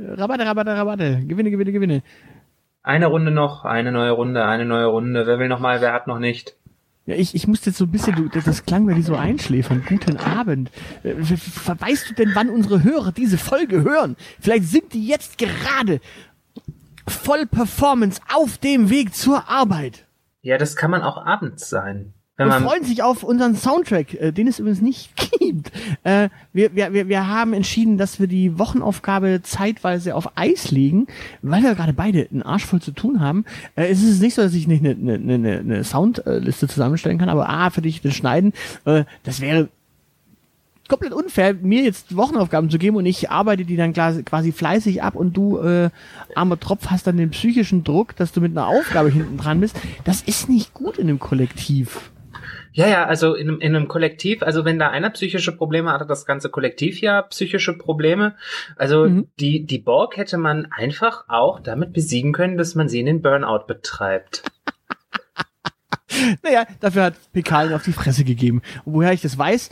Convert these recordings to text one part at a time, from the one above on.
Rabatte, Rabatte, Rabatte. Gewinne, gewinne, gewinne. Eine Runde noch, eine neue Runde, eine neue Runde. Wer will noch mal, wer hat noch nicht? Ja, ich, ich musste jetzt so ein bisschen, du, das, das klang mir wie so einschläfern. Guten Abend. Äh, Weißt du denn, wann unsere Hörer diese Folge hören? Vielleicht sind die jetzt gerade voll Performance auf dem Weg zur Arbeit. Ja, das kann man auch abends sein. Wenn Wir freuen sich auf unseren Soundtrack, äh, den es übrigens nicht gibt. Äh, wir, wir, wir, wir haben entschieden, dass wir die Wochenaufgabe zeitweise auf Eis legen, weil wir gerade beide einen Arsch voll zu tun haben. Äh, es ist nicht so, dass ich nicht eine, eine, eine, eine Soundliste zusammenstellen kann, aber ah, für dich das Schneiden, äh, das wäre komplett unfair, mir jetzt Wochenaufgaben zu geben und ich arbeite die dann quasi quasi fleißig ab und du, äh, armer Tropf, hast dann den psychischen Druck, dass du mit einer Aufgabe hinten dran bist. Das ist nicht gut in einem Kollektiv. Ja, ja, also in, einem- in einem Kollektiv, also wenn da einer psychische Probleme hat, hat das ganze Kollektiv ja psychische Probleme. Also Mhm. die, die Borg hätte man einfach auch damit besiegen können, dass man sie in den Burnout betreibt. Naja, dafür hat Pekal auf die Fresse gegeben. Und woher ich das weiß,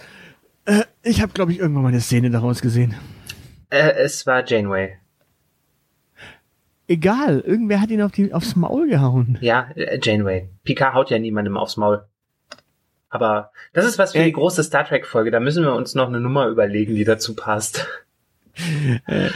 äh, ich habe, glaube ich, irgendwann mal eine Szene daraus gesehen. Äh, es war Janeway. Egal, irgendwer hat ihn auf die, aufs Maul gehauen. Ja, äh, Janeway. Picard haut ja niemandem aufs Maul. Aber das ist was für Äh, die große Star Trek Folge. Da müssen wir uns noch eine Nummer überlegen, die dazu passt. Äh,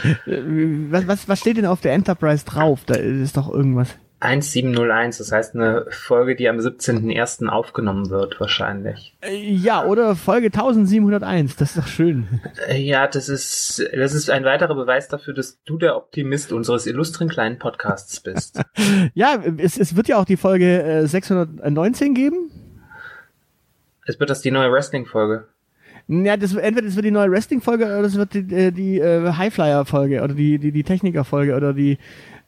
was, was, was steht denn auf der Enterprise drauf? Da ist doch irgendwas. 1701, das heißt eine Folge, die am 17.01. aufgenommen wird, wahrscheinlich. Äh, ja, oder Folge 1701, das ist doch schön. Äh, Ja, das ist, das ist ein weiterer Beweis dafür, dass du der Optimist unseres illustren kleinen Podcasts bist. Ja, es, es wird ja auch die Folge äh, 619 geben. Es wird das die neue Wrestling-Folge. Ja, das, entweder das wird die neue Wrestling-Folge oder das wird die, äh, die äh, Highflyer-Folge oder die, die, die Techniker-Folge oder die,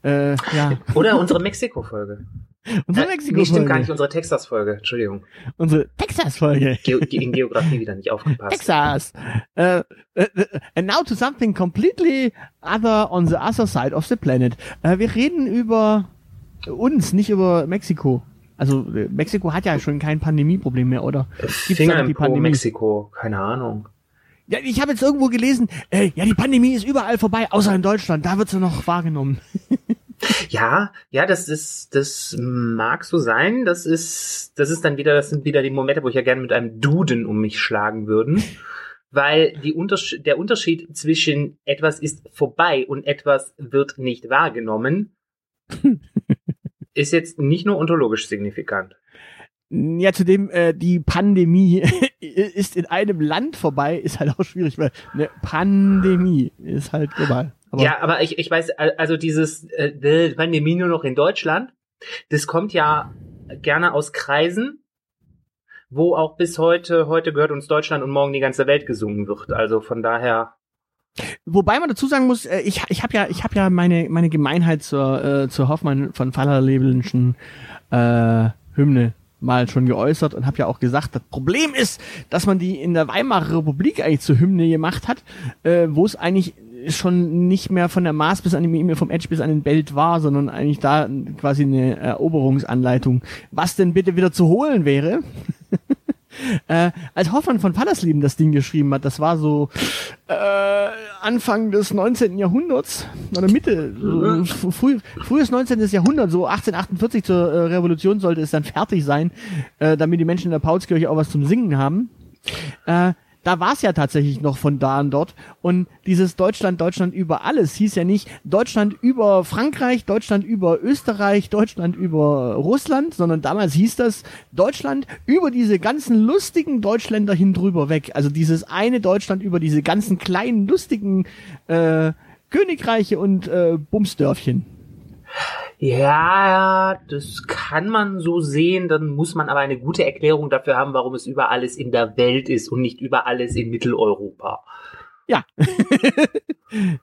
äh, ja, Oder unsere Mexiko-Folge. unsere Äh, Mexiko-Folge. nee, stimmt gar nicht, unsere Texas-Folge. Entschuldigung. Unsere Texas-Folge. Ge in Geografie wieder nicht aufgepasst. Texas. Uh, uh, and now to something completely other on the other side of the planet. Uh, wir reden über uns, nicht über Mexiko. Also äh, Mexiko hat ja schon kein Pandemieproblem mehr, oder? Gibt's Finger noch im die Pandemie? Mexiko. Keine Ahnung. Ja, ich habe jetzt irgendwo gelesen, äh, ja, die Pandemie ist überall vorbei, außer in Deutschland. Da wird sie noch wahrgenommen. Ja, ja, das ist, das mag so sein. Das ist, das ist dann wieder, das sind wieder die Momente, wo ich ja gerne mit einem Duden um mich schlagen würden. Weil die Untersch der Unterschied zwischen etwas ist vorbei und etwas wird nicht wahrgenommen, ist jetzt nicht nur ontologisch signifikant. Ja, zudem, äh, die Pandemie ist in einem Land vorbei, ist halt auch schwierig, weil eine Pandemie ist halt global. Aber ja, aber ich, ich weiß, al- also dieses äh, Pandemie nur noch in Deutschland, das kommt ja gerne aus Kreisen, wo auch bis heute, heute gehört uns Deutschland und morgen die ganze Welt gesungen wird. Also von daher, Wobei man dazu sagen muss, äh, ich, ich habe ja, ich habe ja meine, meine Gemeinheit zur, äh, zur Hoffmann von Fallerlevelnschen äh, Hymne mal schon geäußert und habe ja auch gesagt, das Problem ist, dass man die in der Weimarer Republik eigentlich zur Hymne gemacht hat, äh, wo es eigentlich schon nicht mehr von der Mars bis an den vom Edge bis an den Belt war, sondern eigentlich da quasi eine Eroberungsanleitung, was denn bitte wieder zu holen wäre. Äh, als Hoffmann von Fallersleben das Ding geschrieben hat, das war so äh, Anfang des 19. Jahrhunderts oder Mitte, äh, früh, frühes 19. Jahrhundert, so 1848 zur äh, Revolution sollte es dann fertig sein, äh, damit die Menschen in der Paulskirche auch was zum Singen haben. Äh, da war es ja tatsächlich noch von da an dort. Und dieses Deutschland, Deutschland über alles hieß ja nicht Deutschland über Frankreich, Deutschland über Österreich, Deutschland über Russland, sondern damals hieß das Deutschland über diese ganzen lustigen Deutschländer hin drüber weg. Also dieses eine Deutschland über diese ganzen kleinen, lustigen äh, Königreiche und äh, Bumsdörfchen. Ja, das kann man so sehen. Dann muss man aber eine gute Erklärung dafür haben, warum es über alles in der Welt ist und nicht über alles in Mitteleuropa. Ja.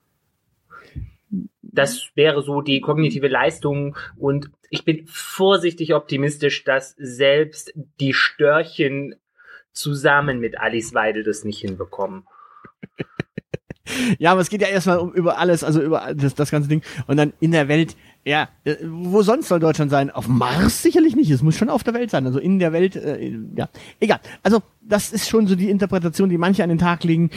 das wäre so die kognitive Leistung und ich bin vorsichtig optimistisch, dass selbst die Störchen zusammen mit Alice Weidel das nicht hinbekommen. Ja, aber es geht ja erstmal um über alles, also über das, das ganze Ding. Und dann in der Welt, ja, äh, wo sonst soll Deutschland sein? Auf Mars sicherlich nicht. Es muss schon auf der Welt sein. Also in der Welt, äh, ja, egal. Also das ist schon so die Interpretation, die manche an den Tag legen.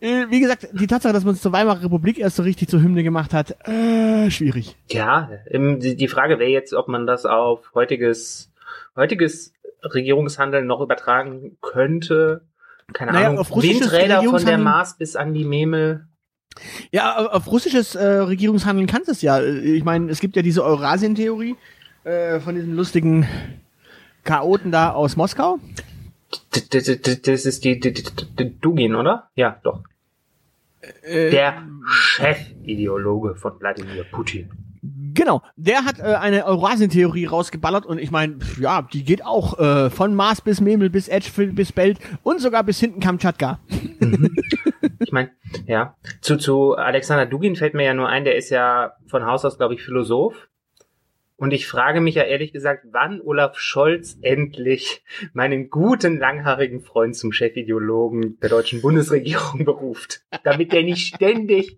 Äh, wie gesagt, die Tatsache, dass man es zur Weimarer Republik erst so richtig zur Hymne gemacht hat, äh, schwierig. Ja, die Frage wäre jetzt, ob man das auf heutiges, heutiges Regierungshandeln noch übertragen könnte keine naja, Ahnung, auf Windräder von der Mars bis an die Memel. Ja, auf russisches äh, Regierungshandeln kannst du es ja. Ich meine, es gibt ja diese Eurasien-Theorie äh, von diesen lustigen Chaoten da aus Moskau. Das ist die, die, die Dugin, oder? Ja, doch. Äh, der Chefideologe von Wladimir Putin. Genau, der hat äh, eine Eurasien-Theorie rausgeballert und ich meine, ja, die geht auch äh, von Mars bis Memel bis Edgefield bis Belt und sogar bis hinten Kamtschatka. Mhm. ich meine, ja, zu, zu Alexander Dugin fällt mir ja nur ein, der ist ja von Haus aus, glaube ich, Philosoph und ich frage mich ja ehrlich gesagt, wann Olaf Scholz endlich meinen guten, langhaarigen Freund zum Chefideologen der deutschen Bundesregierung beruft, damit der nicht ständig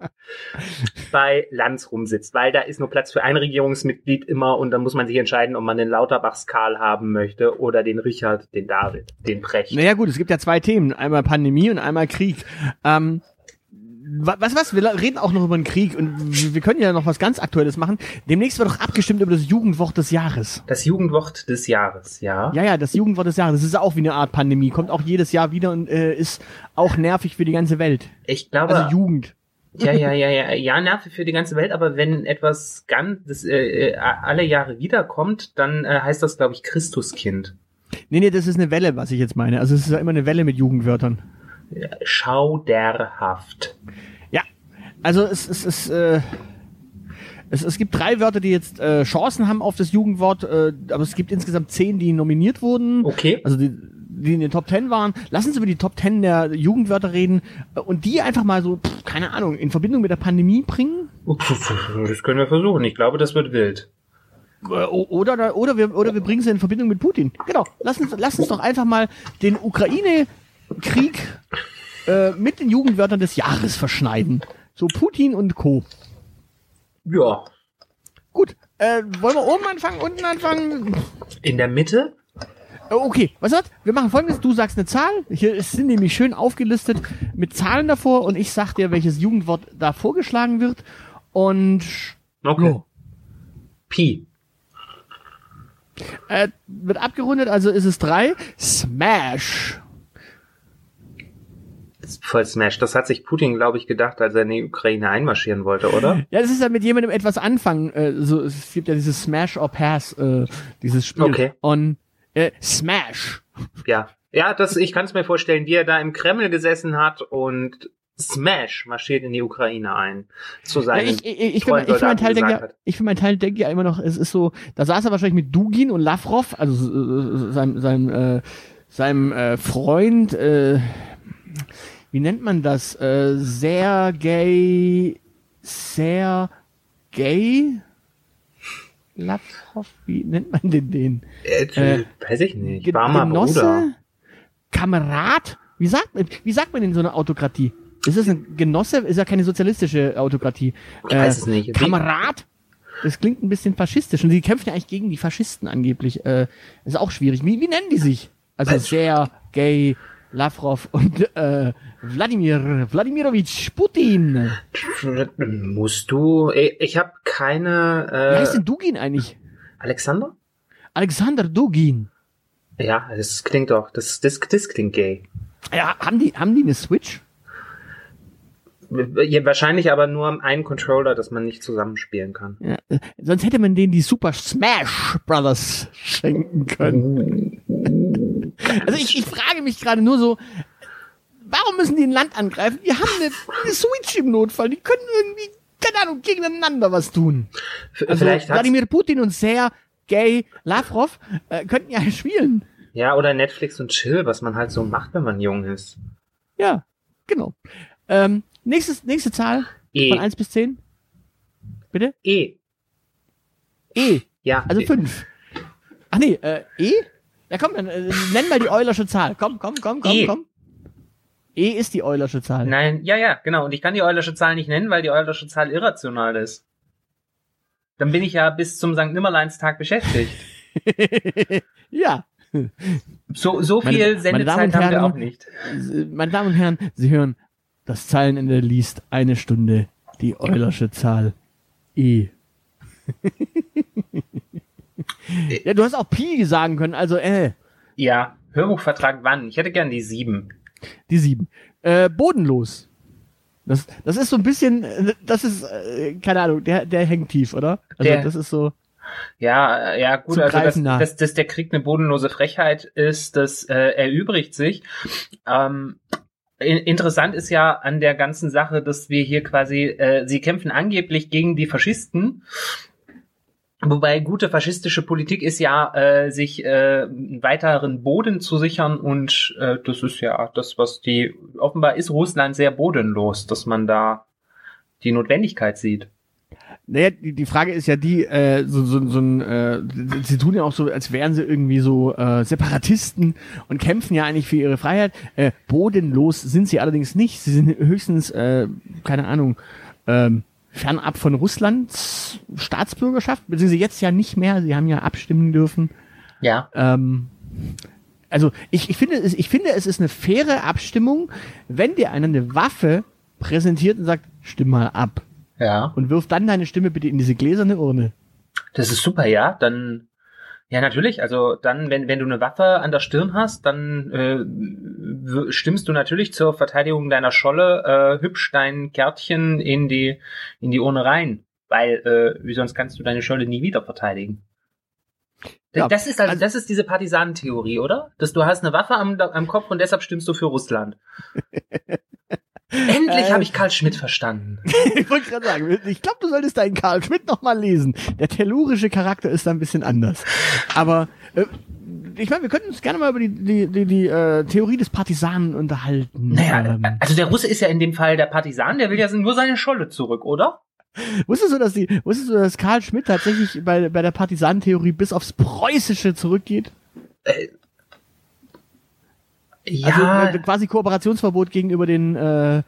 bei Lanz rumsitzt, weil da ist nur Platz für ein Regierungsmitglied immer und dann muss man sich entscheiden, ob man den Lauterbachs Karl haben möchte oder den Richard, den David, den Brecht. Naja gut, es gibt ja zwei Themen, einmal Pandemie und einmal Krieg. Ähm was, was, wir reden auch noch über den Krieg und wir können ja noch was ganz Aktuelles machen. Demnächst wird doch abgestimmt über das Jugendwort des Jahres. Das Jugendwort des Jahres, ja. Ja, ja, das Jugendwort des Jahres. Das ist auch wie eine Art Pandemie. Kommt auch jedes Jahr wieder und äh, ist auch nervig für die ganze Welt. Ich glaube. Also Jugend. Ja, ja, ja, ja, ja, nervig für die ganze Welt, aber wenn etwas ganz, das, äh, äh alle Jahre wiederkommt, dann äh, heißt das, glaube ich, Christuskind. Nee, nee, das ist eine Welle, was ich jetzt meine. Also es ist ja immer eine Welle mit Jugendwörtern schauderhaft. Ja, also es, es, es, äh, es, es gibt drei Wörter, die jetzt äh, Chancen haben auf das Jugendwort, äh, aber es gibt insgesamt zehn, die nominiert wurden. Okay. Also die, die in den Top Ten waren. Lassen Sie über die Top Ten der Jugendwörter reden äh, und die einfach mal so, pff, keine Ahnung, in Verbindung mit der Pandemie bringen. Das können wir versuchen. Ich glaube, das wird wild. Äh, oder, oder, wir, oder wir bringen sie in Verbindung mit Putin. Genau. Lass uns, lass uns doch einfach mal den Ukraine Krieg äh, mit den Jugendwörtern des Jahres verschneiden. So Putin und Co. Ja. Gut. Äh, wollen wir oben anfangen, unten anfangen? In der Mitte? Äh, okay, was hat? Wir machen folgendes, du sagst eine Zahl, hier sind nämlich schön aufgelistet mit Zahlen davor und ich sag dir, welches Jugendwort da vorgeschlagen wird und okay. Jo. Pi. Äh, wird abgerundet, also ist es drei. Smash voll Smash. Das hat sich Putin, glaube ich, gedacht, als er in die Ukraine einmarschieren wollte, oder? Ja, das ist ja mit jemandem etwas anfangen. Äh, so, es gibt ja dieses Smash or Pass, äh, dieses Spiel. Okay. Und äh, Smash. Ja. Ja, das, ich kann es mir vorstellen, wie er da im Kreml gesessen hat und Smash marschiert in die Ukraine ein. Zu seinen ja, ich, ich, ich, für, ich für meinen Teil denke ja, ich für meinen Teil denke ja immer noch, es ist so, da saß er wahrscheinlich mit Dugin und Lavrov, also äh, seinem seinem äh, seinem äh, Freund, äh, wie nennt man das? Äh, sehr gay, sehr gay? Lavrov, wie nennt man denn den? Äh, äh, weiß ich nicht. Warmer Genosse, Bruder. Kamerad? Wie sagt, wie sagt man in so einer Autokratie? Ist das ein Genosse? Ist ja keine sozialistische Autokratie. Ich weiß es nicht. Kamerad? Das klingt ein bisschen faschistisch. Und die kämpfen ja eigentlich gegen die Faschisten angeblich. Äh, ist auch schwierig. Wie, wie nennen die sich? Also sehr gay, Lavrov und äh, Wladimir Wladimirovich Putin. Musst du? Ich habe keine. Äh, Wie heißt denn Dugin eigentlich? Alexander? Alexander Dugin. Ja, das klingt doch. Das, das, das klingt gay. Ja, haben die, haben die eine Switch? Ja, wahrscheinlich aber nur einen Controller, dass man nicht zusammenspielen kann. Ja, äh, sonst hätte man denen die Super Smash Brothers schenken können. also ich, ich frage mich gerade nur so, warum müssen die ein Land angreifen? Die haben eine, eine Switch im Notfall. Die können irgendwie, keine Ahnung, gegeneinander was tun. Also Wladimir Putin und sehr gay Lavrov äh, könnten ja spielen. Ja, oder Netflix und Chill, was man halt so macht, wenn man jung ist. Ja, genau. Ähm, nächstes, nächste Zahl E. von 1 bis 10. Bitte? E. E. Ja. Also E. 5. Ach nee, äh, E? Ja komm, dann äh, nenn mal die Eulersche Zahl. Komm, komm, komm, komm, E. komm. E ist die Eulersche Zahl. Nein, ja, ja, genau. Und ich kann die Eulersche Zahl nicht nennen, weil die Eulersche Zahl irrational ist. Dann bin ich ja bis zum St. Nimmerleinstag beschäftigt. ja. So, so Meine- viel meine Damen Sendezeit und haben wir Herren, auch nicht. Meine Damen und Herren, Sie hören, das Zeilenende liest eine Stunde die Eulersche Zahl E. ja, du hast auch Pi sagen können, also äh, Ja, Hörbuchvertrag wann? Ich hätte gern die sieben. Die sieben. Äh, bodenlos. Das, das ist so ein bisschen, äh, das ist, äh, keine Ahnung, der, der hängt tief, oder? Also Der- das ist so. Ja, äh, ja, gut, also dass, dass, dass der Krieg eine bodenlose Frechheit ist, das äh, erübrigt sich. Ähm, in, interessant ist ja an der ganzen Sache, dass wir hier quasi, äh, sie kämpfen angeblich gegen die Faschisten. Wobei gute faschistische Politik ist ja, äh, sich äh, einen weiteren Boden zu sichern und äh, das ist ja das, was die, offenbar ist Russland sehr bodenlos, dass man da die Notwendigkeit sieht. Naja, die, die Frage ist ja die, äh, so, so, so äh, sie tun ja auch so, als wären sie irgendwie so äh, Separatisten und kämpfen ja eigentlich für ihre Freiheit. Äh, bodenlos sind sie allerdings nicht. Sie sind höchstens, äh, keine Ahnung, ähm, fernab von Russlands Staatsbürgerschaft, beziehungsweise jetzt ja nicht mehr. Sie haben ja abstimmen dürfen. Ja. Ähm, also ich, ich, finde, es, ich finde, es ist eine faire Abstimmung, wenn dir einer eine Waffe präsentiert und sagt, stimm mal ab. Ja. Und wirf dann deine Stimme bitte in diese gläserne Urne. Das ist super, ja. Dann, ja, natürlich. Also dann, wenn, wenn du eine Waffe an der Stirn hast, dann äh, stimmst du natürlich zur Verteidigung deiner Scholle äh, hübsch dein Kärtchen in die, in die Urne rein. Weil, äh, wie sonst kannst du deine Scholle nie wieder verteidigen. Ja, das ist also, also- das ist diese Partisanentheorie, oder? Dass du hast eine Waffe am, am Kopf und deshalb stimmst du für Russland. Endlich Äh. habe ich Karl Schmidt verstanden. ich wollte gerade sagen, ich glaube, du solltest deinen Karl Schmidt noch mal lesen. Der tellurische Charakter ist da ein bisschen anders. Aber äh, ich meine, wir könnten uns gerne mal über die, die, die, die äh, Theorie des Partisanen unterhalten. Naja, Ähm, also der Russe ist ja in dem Fall der Partisan, der will ja nur seine Scholle zurück, oder? wusstest du, dass die, wusstest du, dass Karl Schmidt tatsächlich bei, bei der Partisanentheorie bis aufs Preußische zurückgeht? Ja, Also äh, quasi Kooperationsverbot gegenüber den äh,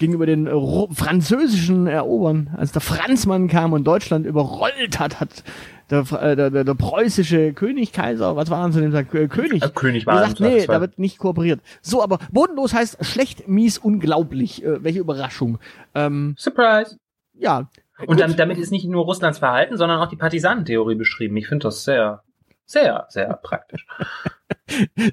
gegenüber den äh, französischen Erobern. Als der Franzmann kam und Deutschland überrollt hat, hat der, äh, der, der, der preußische König, Kaiser, was war er zu dem Tag? König. König war gesagt, nee, da wird nicht kooperiert. So, aber bodenlos heißt schlecht, mies, unglaublich. Äh, welche Überraschung. Ähm, Surprise. ja. Und dann, damit ist nicht nur Russlands Verhalten, sondern auch die Partisanentheorie beschrieben. Ich finde das sehr, sehr, sehr praktisch.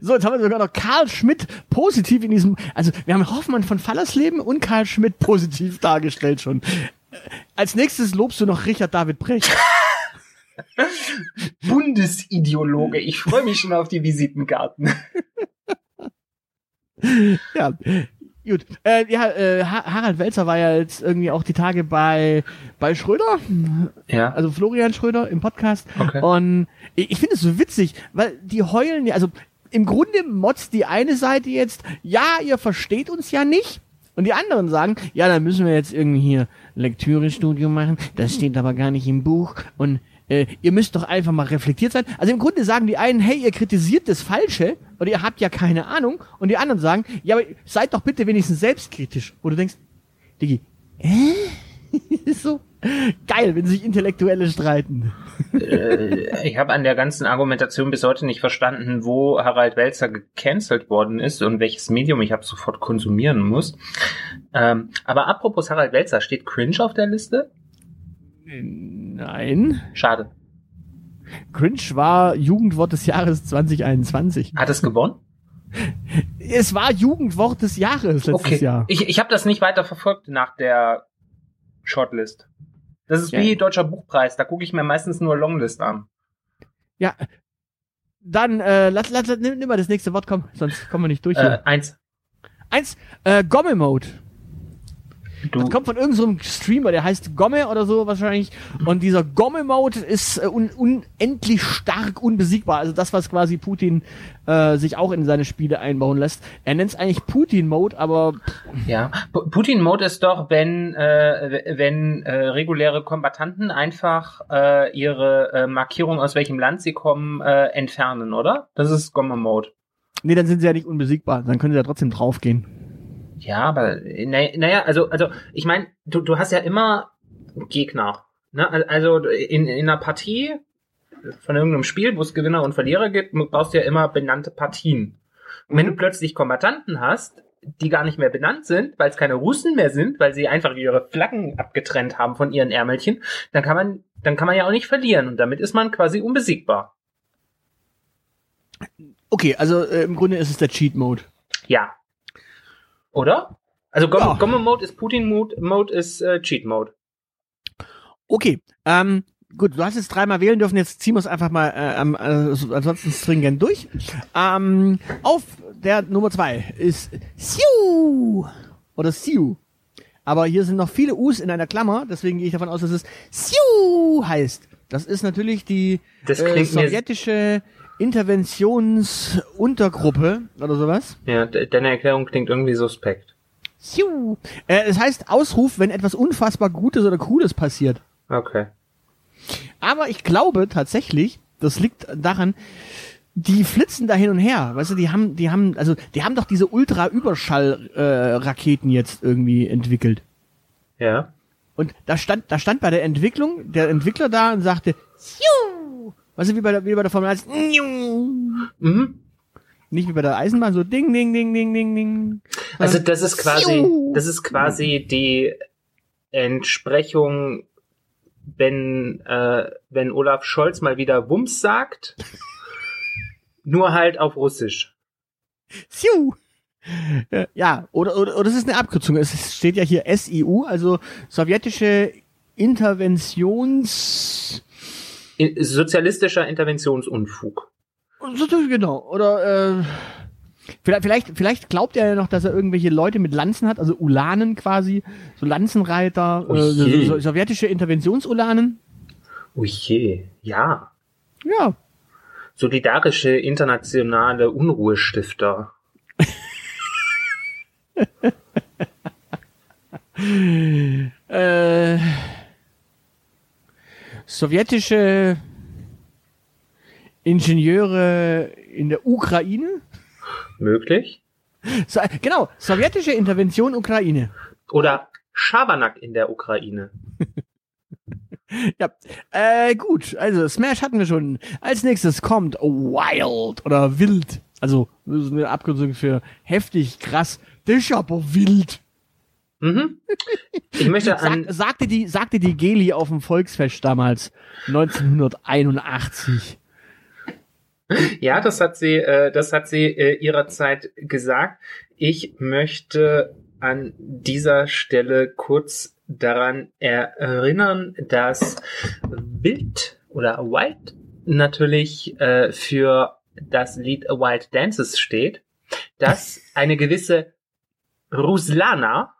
So, jetzt haben wir sogar noch Karl Schmidt positiv in diesem, also wir haben Hoffmann von Fallersleben und Karl Schmidt positiv dargestellt schon. Äh, Als nächstes lobst du noch Richard David Brecht. Bundesideologe. Ich freue mich schon auf die Visitenkarten. ja, gut. Äh, ja, äh, Ha- Harald Welzer war ja jetzt irgendwie auch die Tage bei, bei Schröder, Ja. also Florian Schröder im Podcast. Okay. Und ich, ich finde es so witzig, weil die heulen ja, also im Grunde motzt die eine Seite jetzt, ja, ihr versteht uns ja nicht. Und die anderen sagen, ja, dann müssen wir jetzt irgendwie hier Lektürestudium machen. Das steht aber gar nicht im Buch. Und äh, ihr müsst doch einfach mal reflektiert sein. Also im Grunde sagen die einen, hey, ihr kritisiert das Falsche oder ihr habt ja keine Ahnung. Und die anderen sagen, ja, aber seid doch bitte wenigstens selbstkritisch. Wo du denkst, Digi, äh? ist so geil, wenn sich Intellektuelle streiten. äh, ich habe an der ganzen Argumentation bis heute nicht verstanden, wo Harald Welzer gecancelt worden ist und welches Medium ich ab sofort konsumieren muss. Ähm, aber apropos Harald Welzer, steht Cringe auf der Liste? Nein. Schade. Cringe war Jugendwort des Jahres 2021. Hat es gewonnen? es war Jugendwort des Jahres letztes Okay, Jahr. ich, ich habe das nicht weiter verfolgt nach der Shortlist. Das ist Ja. wie Deutscher Buchpreis, da gucke ich mir meistens nur Longlist an. Ja. Dann, äh, lass, lass, lass, nimm, nimm mal das nächste Wort, komm, sonst kommen wir nicht durch Äh, eins. Eins, äh, Gomme-Mode. Du, Das kommt von irgendeinem Streamer, der heißt Gomme oder so wahrscheinlich. Und dieser Gomme-Mode ist äh, un unendlich stark unbesiegbar. Also das, was quasi Putin äh, sich auch in seine Spiele einbauen lässt. Er nennt es eigentlich Putin-Mode, aber ja. Pu- Putin-Mode ist doch, wenn, äh, wenn äh, reguläre Kombattanten einfach äh, ihre äh, Markierung, aus welchem Land sie kommen, äh, entfernen, oder? Das ist Gomme-Mode. nee, dann sind sie ja nicht unbesiegbar. Dann können sie ja trotzdem draufgehen. Ja, aber na- naja, also, also ich meine, du, du hast ja immer Gegner. Ne? Al- Also in, in einer Partie von irgendeinem Spiel, wo es Gewinner und Verlierer gibt, brauchst du ja immer benannte Partien. Und wenn du plötzlich Kombattanten hast, die gar nicht mehr benannt sind, weil es keine Russen mehr sind, weil sie einfach ihre Flaggen abgetrennt haben von ihren Ärmelchen, dann kann man, dann kann man ja auch nicht verlieren und damit ist man quasi unbesiegbar. Okay, also äh, im Grunde ist es der Cheat-Mode. Ja. Oder? Also Gomme, Ja. Gomme Mode ist Putin Mode, Mode ist äh, Cheat Mode. Okay, ähm, gut, du hast jetzt dreimal wählen dürfen, jetzt ziehen wir es einfach mal äh, ähm, äh, so- ansonsten stringent durch. Ähm, auf der Nummer zwei ist Siu oder Siu. Aber hier sind noch viele U's in einer Klammer, deswegen gehe ich davon aus, dass es Siu heißt. Das ist natürlich die Das äh, sowjetische Interventionsuntergruppe oder sowas. Ja, de deine Erklärung klingt irgendwie suspekt. Siu. Äh, es heißt Ausruf, wenn etwas unfassbar Gutes oder Cooles passiert. Okay. Aber ich glaube tatsächlich, das liegt daran, die flitzen da hin und her. Weißt du, die haben, die haben, also die haben doch diese Ultra-Überschall-Raketen jetzt irgendwie entwickelt. Ja. Und da stand, da stand bei der Entwicklung der Entwickler da und sagte, Siu! Weißt du, wie bei der, wie bei der Formel 1, Niu! Mhm. nicht wie bei der Eisenbahn, so ding, ding, ding, ding, ding, ding. Also das ist quasi, das ist quasi die Entsprechung, wenn, äh, wenn Olaf Scholz mal wieder Wumms sagt, nur halt auf Russisch. Siu! Äh, Ja, oder, oder, oder das ist eine Abkürzung. Es steht ja hier SIU, also sowjetische Interventions... Sozialistischer Interventionsunfug. Genau. Oder äh, vielleicht, vielleicht, vielleicht glaubt er ja noch, dass er irgendwelche Leute mit Lanzen hat, also Ulanen quasi, so Lanzenreiter, Oh äh, so, so, sowjetische Interventionsulanen. Oh je, ja. Ja. Solidarische internationale Unruhestifter. Äh, sowjetische Ingenieure in der Ukraine. Möglich? So, äh, genau, sowjetische Intervention Ukraine. Oder Schabernack in der Ukraine. Ja, äh, gut, also Smash hatten wir schon. Als nächstes kommt Wild oder Wild. Also, das ist eine Abkürzung für heftig, krass. Das ist aber wild. Mhm. Ich möchte an, Sag, sagte die, sagte die Geli auf dem Volksfest damals, 1981. Ja, das hat sie, äh, das hat sie äh, ihrer Zeit gesagt. Ich möchte an dieser Stelle kurz daran erinnern, dass Wild oder Wild natürlich äh, für das Lied Wild Dances steht, das eine gewisse Ruslana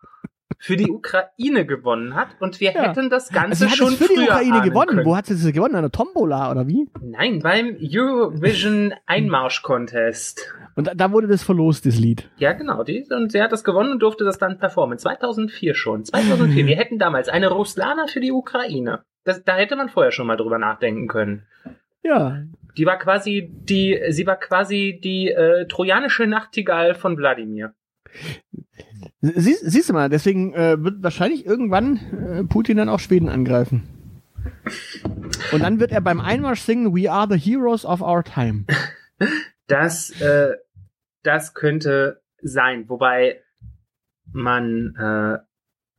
für die Ukraine gewonnen hat und wir Ja. hätten das Also Ganze hat schon für die früher Ukraine ahnen gewonnen. Können. Wo hat sie das gewonnen? Der Tombola oder wie? Nein, beim Eurovision Einmarsch Contest. Und da, da wurde das verlost, das Lied. Ja, genau. Die, und sie hat das gewonnen und durfte das dann performen. 2004 schon. 2004. Wir hätten damals eine Ruslana für die Ukraine. Das, da hätte man vorher schon mal drüber nachdenken können. Ja. Die war quasi die, sie war quasi die äh, trojanische Nachtigall von Wladimir. Sie, siehst du mal, deswegen äh, wird wahrscheinlich irgendwann äh, Putin dann auch Schweden angreifen. Und dann wird er beim Einmarsch singen We are the heroes of our time. Das, äh, das könnte sein. Wobei man äh,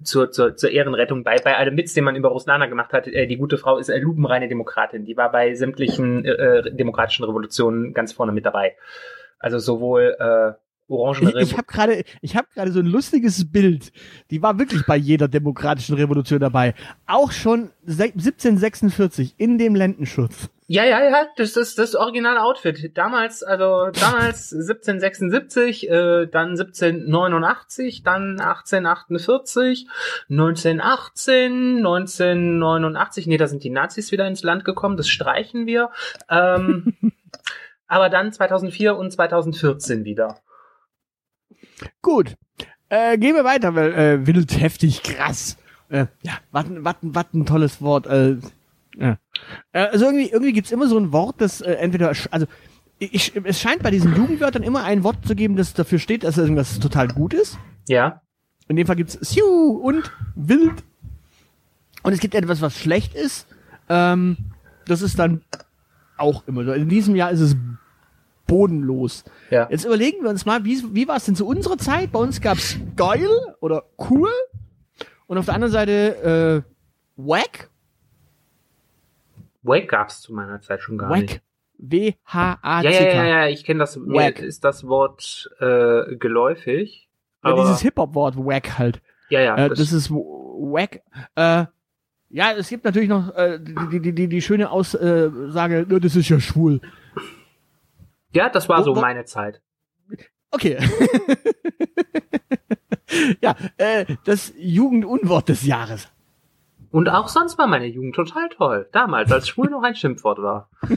zur, zur, zur Ehrenrettung bei, bei allem Witz, den man über Ruslana gemacht hat, äh, die gute Frau ist äh, lupenreine Demokratin. Die war bei sämtlichen äh, demokratischen Revolutionen ganz vorne mit dabei. Also sowohl äh, orangene Ich, ich habe gerade, ich habe gerade so ein lustiges Bild. Die war wirklich bei jeder demokratischen Revolution dabei. Auch schon 1746 in dem Lendenschutz. Ja, ja, ja, das ist das originale Outfit. Damals, also damals 1776, äh, dann 1789, dann 1848, 1918, 1989. Nee, da sind die Nazis wieder ins Land gekommen. Das streichen wir. Ähm, aber dann 2004 und 2014 wieder. Gut. Äh, gehen wir weiter, weil äh, wild, heftig, krass. Äh, ja, was ein tolles Wort. Äh, ja. Äh, also irgendwie, irgendwie gibt's immer so ein Wort, das äh, entweder, also ich, es scheint bei diesen Jugendwörtern immer ein Wort zu geben, das dafür steht, dass irgendwas total gut ist. Ja. In dem Fall gibt's Siu und wild. Und es gibt etwas, was schlecht ist. Ähm, das ist dann auch immer so. In diesem Jahr ist es bodenlos. Ja. Jetzt überlegen wir uns mal, wie, wie war es denn zu unserer Zeit? Bei uns gab's geil oder cool. Und auf der anderen Seite äh, wack Wack gab's zu meiner Zeit schon gar Wack. nicht. W-H-A-C-K. Ja, ja, ja, ja, ich kenne das. Mir Wack. ist das Wort äh, geläufig. Ja, Aber, dieses Hip-Hop-Wort wack halt. ja, ja, äh, das, das ist wack. Äh, ja, es gibt natürlich noch äh, die, die, die, die schöne Aussage, äh, das ist ja schwul. Ja, das war wo- so meine Zeit. Okay. ja, äh, das Jugendunwort des Jahres. Und auch sonst war meine Jugend total toll. Damals, als schwul noch ein Schimpfwort war.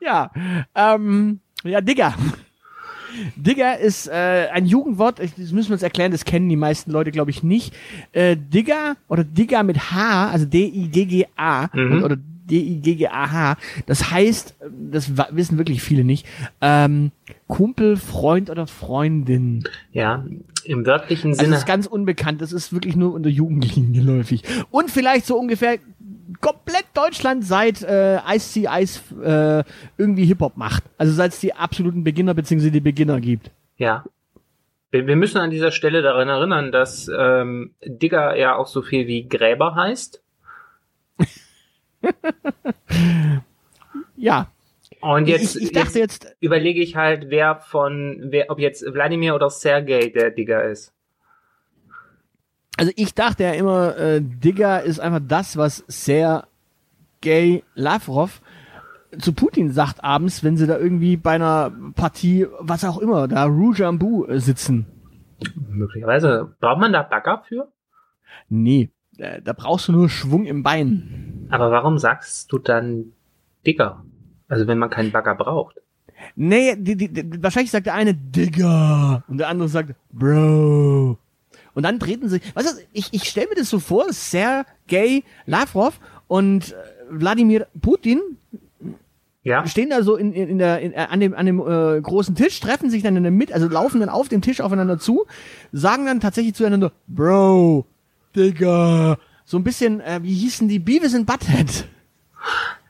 Ja, ähm, ja, Digger. Digger ist äh, ein Jugendwort, das müssen wir uns erklären, das kennen die meisten Leute, glaube ich, nicht. Äh, Digger oder Digger mit H, also D-I-G-G-A Mhm. oder D-I-G-G-A-H, das heißt, das wissen wirklich viele nicht, ähm, Kumpel, Freund oder Freundin. Ja, im wörtlichen Also Sinne. das ist ganz unbekannt, das ist wirklich nur unter Jugendlichen geläufig. Und vielleicht so ungefähr komplett Deutschland seit äh, Ice Ice äh, irgendwie Hip-Hop macht. Also seit es die absoluten Beginner bzw. die Beginner gibt. Ja. Wir, wir müssen an dieser Stelle daran erinnern, dass ähm, Digger ja auch so viel wie Gräber heißt. Ja. Und jetzt, ich, ich dachte jetzt jetzt, überlege ich halt, wer von, wer, ob jetzt Wladimir oder Sergei der Digger ist. also ich dachte ja immer, äh, Digger ist einfach das, was Sergei Lavrov zu Putin sagt abends, wenn sie da irgendwie bei einer Partie, was auch immer, da Rouge äh, sitzen. Möglicherweise. Braucht man da Bagger für? Nee, da, da brauchst du nur Schwung im Bein. Aber warum sagst du dann Digger? Also wenn man keinen Bagger braucht. Nee, die, die, die, wahrscheinlich sagt der eine Digger und der andere sagt Bro. Und dann treten sie. Was ist, ich, ich stelle mir das so vor, Sergei Lavrov und äh, Wladimir Putin Ja? stehen da so in, in, in der, in, äh, an dem, an dem äh, großen Tisch, treffen sich dann in der Mitte, also laufen dann auf dem Tisch aufeinander zu, sagen dann tatsächlich zueinander Bro, Digger. So ein bisschen, äh, wie hießen die Beavis and Butthead?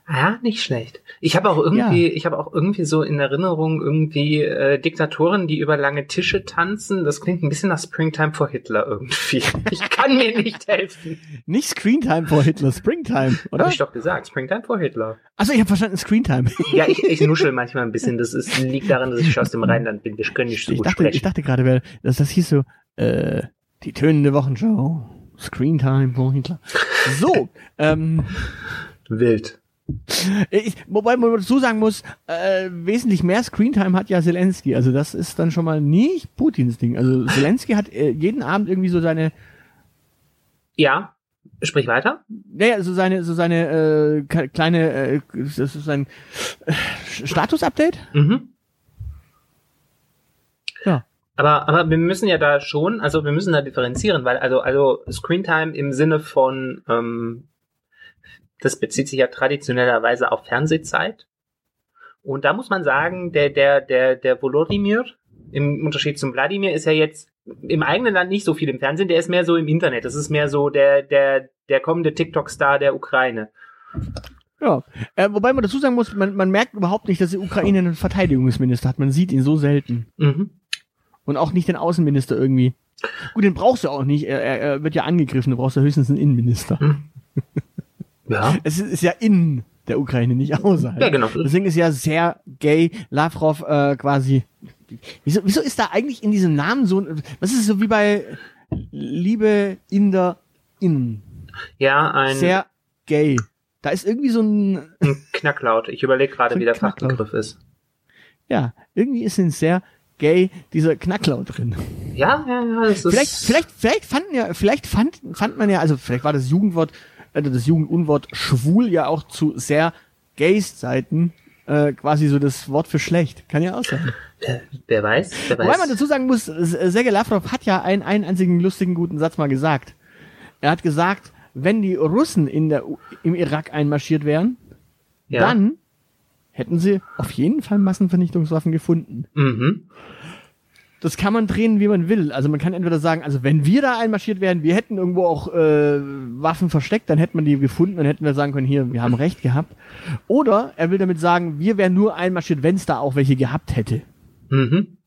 Ja, nicht schlecht. Ich habe auch irgendwie, ich habe auch irgendwie so in Erinnerung irgendwie äh, Diktatoren, die über lange Tische tanzen. Das klingt ein bisschen nach Springtime for Hitler irgendwie. Ich kann mir nicht helfen. Nicht Screentime vor Hitler, Springtime, oder? Habe ich doch gesagt, Springtime for Hitler. Achso, ich habe verstanden, Screentime. Ja, ich, ich nuschel manchmal ein bisschen. Das ist, liegt daran, dass ich aus dem Rheinland bin. Wir können nicht so ich gut dachte, ich sprechen. dachte gerade, weil das, das hieß so, äh, die tönende Wochenshow, Screentime Hitler. So, ähm, Wild. ich, wobei man dazu sagen muss, äh, wesentlich mehr Screentime hat ja Zelensky. Also das ist dann schon mal nicht Putins Ding. Also Zelensky hat äh, jeden Abend irgendwie so seine, Ja, sprich weiter. naja, so seine, so seine äh, kleine, äh, das ist sein äh, Status-Update. Mhm. Aber, aber wir müssen ja da schon, also wir müssen da differenzieren, weil also, also Screentime im Sinne von, ähm, das bezieht sich ja traditionellerweise auf Fernsehzeit. Und da muss man sagen, der, der, der, der Volodymyr, im Unterschied zum Wladimir, ist ja jetzt im eigenen Land nicht so viel im Fernsehen, der ist mehr so im Internet. Das ist mehr so der, der, der kommende TikTok-Star der Ukraine. Ja, äh, wobei man dazu sagen muss, man, man merkt überhaupt nicht, dass die Ukraine einen Verteidigungsminister hat. Man sieht ihn so selten. Mhm. Und auch nicht den Außenminister irgendwie. Gut, den brauchst du auch nicht. Er, er, er wird ja angegriffen, du brauchst ja höchstens einen Innenminister. Ja. Es ist, ist ja in der Ukraine, nicht außerhalb. Ja, genau. Deswegen ist ja sehr gay Lavrov äh, quasi, wieso, wieso ist da eigentlich in diesem Namen so, ein- was ist so wie bei Liebe in der Innen? Ja, ein, Sehr gay. Da ist irgendwie so ein, ein Knacklaut. Ich überlege gerade, So wie der. Fachbegriff ist. ja, irgendwie ist ein sehr gay dieser Knacklaut drin. Ja, ja, ja, das ist. Vielleicht, vielleicht, vielleicht fanden ja, vielleicht fand, fand man ja, also vielleicht war das Jugendwort, also das Jugendunwort schwul ja auch zu sehr gays Zeiten äh, quasi so das Wort für schlecht. Kann ja auch sein. Wer, wer weiß, wer Wobei man weiß. dazu sagen muss, S- Sergei Lavrov hat ja einen, einen einzigen lustigen guten Satz mal gesagt. Er hat gesagt, wenn die Russen in der, im Irak einmarschiert wären, Ja. dann hätten sie auf jeden Fall Massenvernichtungswaffen gefunden. Mhm. Das kann man drehen, wie man will. Also man kann entweder sagen, also wenn wir da einmarschiert wären, wir hätten irgendwo auch äh, Waffen versteckt, dann hätten wir die gefunden, dann hätten wir sagen können, hier, wir haben recht gehabt. Oder er will damit sagen, wir wären nur einmarschiert, wenn es da auch welche gehabt hätte. Mhm.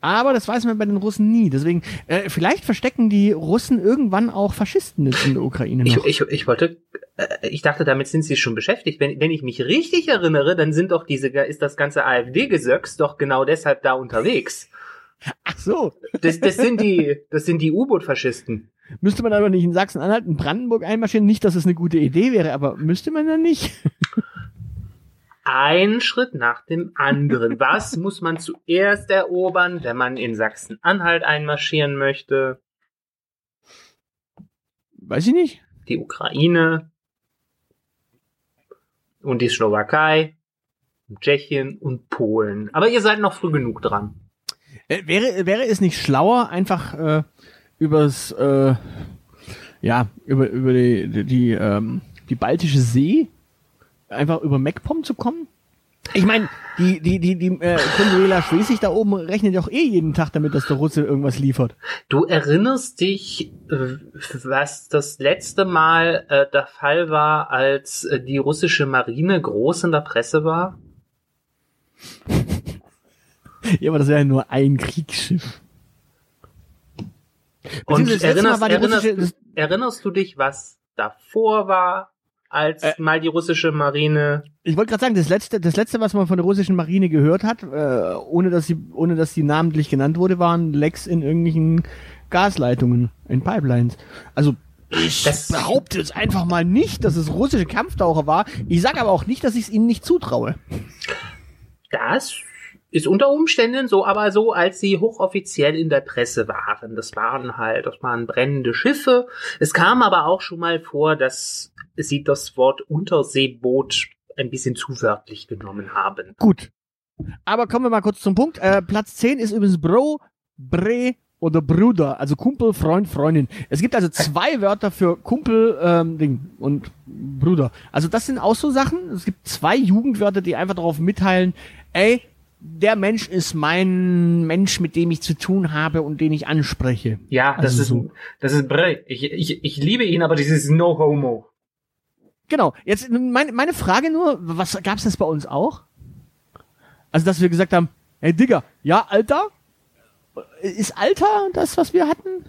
Aber das weiß man bei den Russen nie. Deswegen, äh, vielleicht verstecken die Russen irgendwann auch Faschisten in der Ukraine Ich, noch. ich, ich wollte, äh, ich dachte, damit sind sie schon beschäftigt. Wenn, wenn ich mich richtig erinnere, dann sind doch diese, ist das ganze AfD-Gesöcks doch genau deshalb da unterwegs. Ach so. Das, das sind die, das sind die U-Boot-Faschisten. Müsste man aber nicht in Sachsen-Anhalt, in Brandenburg einmarschieren? Nicht, dass es eine gute Idee wäre, aber müsste man dann nicht? Ein Schritt nach dem anderen. Was muss man zuerst erobern, wenn man in Sachsen-Anhalt einmarschieren möchte? Weiß ich nicht. Die Ukraine und die Slowakei, und Tschechien und Polen. Aber ihr seid noch früh genug dran. Äh, wäre, wäre es nicht schlauer, einfach äh, übers, äh, ja, über, über die, die, die, ähm, die Baltische See einfach über MacPom zu kommen? Ich meine, die, die, die, die äh, Consuela Schwesig da oben rechnet ja auch eh jeden Tag damit, dass der Russe irgendwas liefert. Du erinnerst dich, äh, was das letzte Mal äh, der Fall war, als äh, die russische Marine groß in der Presse war? Ja, aber das wäre ja nur ein Kriegsschiff. Und erinnerst, erinnerst, erinnerst du dich, was davor war, als Äh. mal die russische Marine Ich wollte gerade sagen, das letzte, das letzte, was man von der russischen Marine gehört hat, äh, ohne dass sie, ohne dass sie namentlich genannt wurde, waren Lecks in irgendwelchen Gasleitungen, in Pipelines. Also ich Das- behaupte jetzt einfach mal nicht, dass es russische Kampftaucher war. Ich sage aber auch nicht, dass ich es ihnen nicht zutraue. Das ist unter Umständen so, aber so, als sie hochoffiziell in der Presse waren. Das waren halt, das waren brennende Schiffe. Es kam aber auch schon mal vor, dass sie das Wort Unterseeboot ein bisschen zu wörtlich genommen haben. Gut. Aber kommen wir mal kurz zum Punkt. Äh, Platz 10 ist übrigens Bro, Bre oder Bruder, also Kumpel, Freund, Freundin. Es gibt also zwei Wörter für Kumpel ähm, Ding und Bruder. Also das sind auch so Sachen. Es gibt zwei Jugendwörter, die einfach darauf mitteilen, ey, der Mensch ist mein Mensch, mit dem ich zu tun habe und den ich anspreche. Ja, das Also ist, so. das ist Brell. Ich, ich, ich liebe ihn, aber dieses No Homo. Genau. Jetzt meine, meine Frage nur, was gab's das bei uns auch? Also, dass wir gesagt haben, hey Digga, ja, Alter? Ist Alter das, was wir hatten?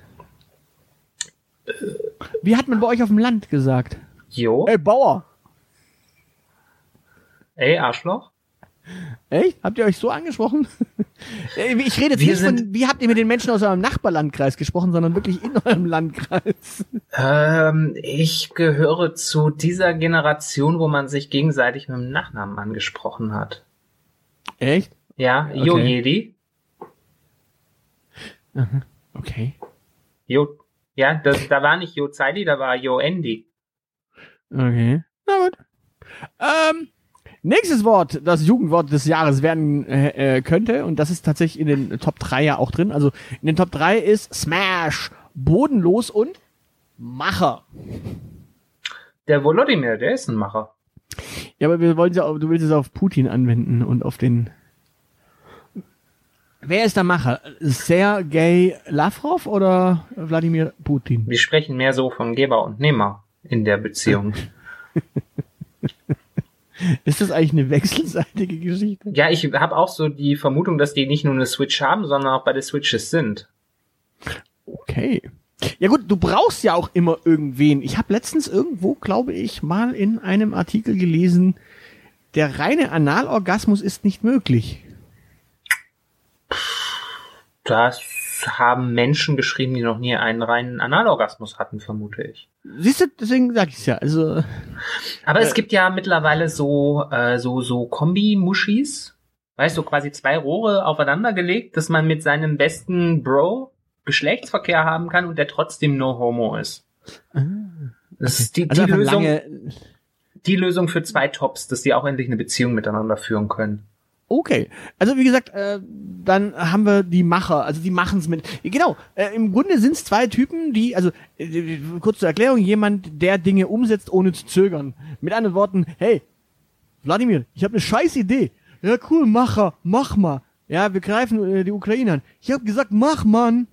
Wie hat man bei euch auf dem Land gesagt? Jo. Ey, Bauer. Ey, Arschloch. Echt? Habt ihr euch so angesprochen? Ich rede jetzt Wir nicht von, wie habt ihr mit den Menschen aus eurem Nachbarlandkreis gesprochen, sondern wirklich in eurem Landkreis. Ähm, ich gehöre zu dieser Generation, wo man sich gegenseitig mit dem Nachnamen angesprochen hat. Echt? Ja, Jo Okay. Jedi. Okay. Jo, ja, das, da war nicht Jo Zeili, da war Jo Andy. Okay. Na gut. Ähm, nächstes Wort, das Jugendwort des Jahres werden äh, äh, könnte, und das ist tatsächlich in den Top 3 ja auch drin. Also in den Top 3 ist Smash, bodenlos und Macher. Der Volodymyr, der ist ein Macher. Ja, aber wir wollen ja, auch- du willst es auf Putin anwenden und auf den. Wer ist der Macher? Sergei Lavrov oder Wladimir Putin? Wir sprechen mehr so von Geber und Nehmer in der Beziehung. Ist das eigentlich eine wechselseitige Geschichte? ja, ich habe auch so die Vermutung, dass die nicht nur eine Switch haben, sondern auch bei den Switches sind. Okay. Ja gut, du brauchst ja auch immer irgendwen. Ich habe letztens irgendwo, glaube ich, mal in einem Artikel gelesen, der reine Analorgasmus ist nicht möglich. Das haben Menschen geschrieben, die noch nie einen reinen Analorgasmus hatten, vermute ich. Siehst du, deswegen sag ich's ja. Also, Aber Äh. es gibt ja mittlerweile so, äh, so, so Kombi-Muschis. Weißt du, quasi zwei Rohre aufeinander gelegt, dass man mit seinem besten Bro Geschlechtsverkehr haben kann und der trotzdem no homo ist. Das ist die, also die, einfach Lösung, die Lösung für zwei Tops, dass die auch endlich eine Beziehung miteinander führen können. Okay, also wie gesagt, äh, dann haben wir die Macher, also die machen's mit. Genau, äh, im Grunde sind's zwei Typen, die, also äh, kurz zur Erklärung, jemand, der Dinge umsetzt, ohne zu zögern. Mit anderen Worten, hey, Wladimir, ich habe eine scheiß Idee. Ja, cool, Macher, mach mal. Ja, wir greifen äh, die Ukraine an. Ich habe gesagt, mach Mann.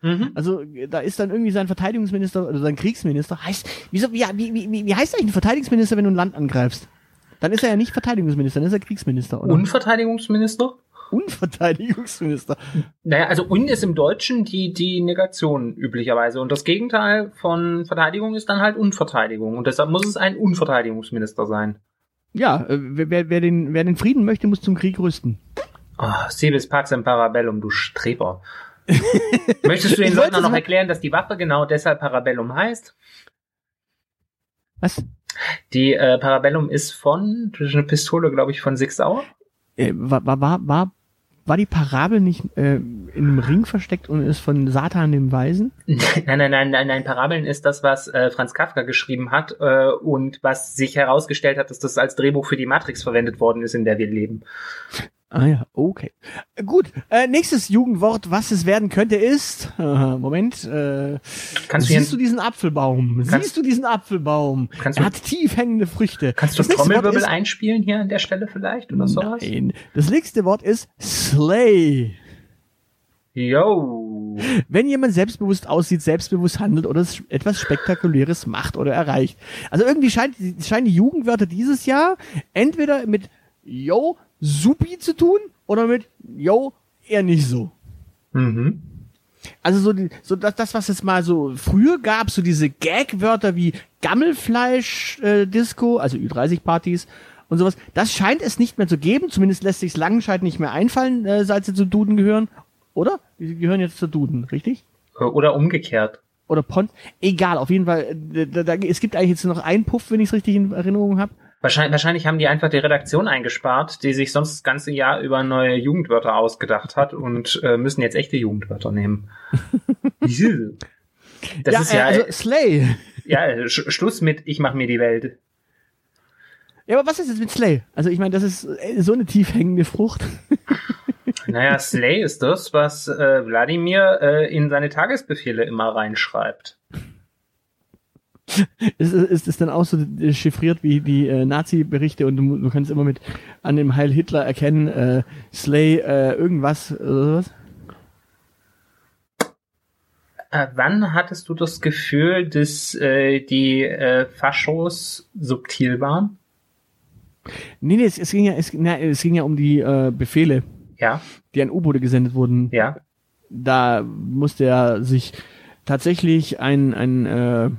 Mhm. Also äh, da ist dann irgendwie sein Verteidigungsminister oder sein Kriegsminister. Heißt, wieso, wie, wie, wie, wie heißt eigentlich ein Verteidigungsminister, wenn du ein Land angreifst? Dann ist er ja nicht Verteidigungsminister, dann ist er Kriegsminister, oder? Unverteidigungsminister? Unverteidigungsminister. Naja, also un ist im Deutschen die, die Negation üblicherweise. Und das Gegenteil von Verteidigung ist dann halt Unverteidigung. Und deshalb muss es ein Unverteidigungsminister sein. Ja, äh, wer, wer, den, wer den Frieden möchte, muss zum Krieg rüsten. Oh, Sibis Pax im Parabellum, du Streber. Möchtest du den Leuten noch erklären, dass die Waffe genau deshalb Parabellum heißt? Was? Die äh, Parabellum ist von, das ist eine Pistole, glaube ich, von Sig Sauer. Äh, war, war, war, war, war die Parabel nicht äh, in einem Ring versteckt und ist von Satan dem Weisen? nein, nein, nein, nein, nein, Parabeln ist das, was äh, Franz Kafka geschrieben hat äh, und was sich herausgestellt hat, dass das als Drehbuch für die Matrix verwendet worden ist, in der wir leben. Ah ja, okay. Äh, Gut, äh, nächstes Jugendwort, was es werden könnte, ist. Äh, Moment. Äh, Kannst du siehst du diesen Apfelbaum? Siehst du diesen Apfelbaum? Kannst er du- hat tief hängende Früchte. Kannst du Das Trommelwirbel ist- einspielen hier an der Stelle vielleicht oder sowas? Nein. Das nächste Wort ist Slay. Yo. Wenn jemand selbstbewusst aussieht, selbstbewusst handelt oder etwas Spektakuläres macht oder erreicht. Also irgendwie scheint, scheinen die Jugendwörter dieses Jahr entweder mit Yo, supi zu tun oder mit Yo, eher nicht so. Mhm. Also so, so das, das, was es mal so früher gab, so diese Gag-Wörter wie Gammelfleisch-Disco, also Ü30-Partys und sowas, das scheint es nicht mehr zu geben. Zumindest lässt sich Langenscheid nicht mehr einfallen, äh, seit sie zu Duden gehören. Oder? Die gehören jetzt zu Duden, richtig? Äh, Oder umgekehrt. Oder Pont? Egal, auf jeden Fall. äh, Da, da, es gibt eigentlich jetzt noch einen Puff, wenn ich es richtig in Erinnerung habe. Wahrscheinlich, wahrscheinlich haben die einfach die Redaktion eingespart, die sich sonst das ganze Jahr über neue Jugendwörter ausgedacht hat und äh, müssen jetzt echte Jugendwörter nehmen. das ja, ist ja, äh, also Slay. ja Sch Schluss mit Ich mach mir die Welt. Ja, aber was ist jetzt mit Slay? Also ich meine, das ist äh, so eine tief hängende Frucht. Naja, Slay ist das, was äh, Wladimir äh, in seine Tagesbefehle immer reinschreibt. ist, ist es dann auch so äh, chiffriert wie die äh, Nazi-Berichte und du, du kannst immer mit an dem Heil Hitler erkennen, äh, Slay, äh, irgendwas oder sowas? Äh, wann hattest du das Gefühl, dass äh, die äh, Faschos subtil waren? Nee, nee, es, es, ging ja, es, na, es ging ja um die äh, Befehle, Ja, die an U-Boote gesendet wurden. ja. Da musste er sich tatsächlich ein, ein, äh,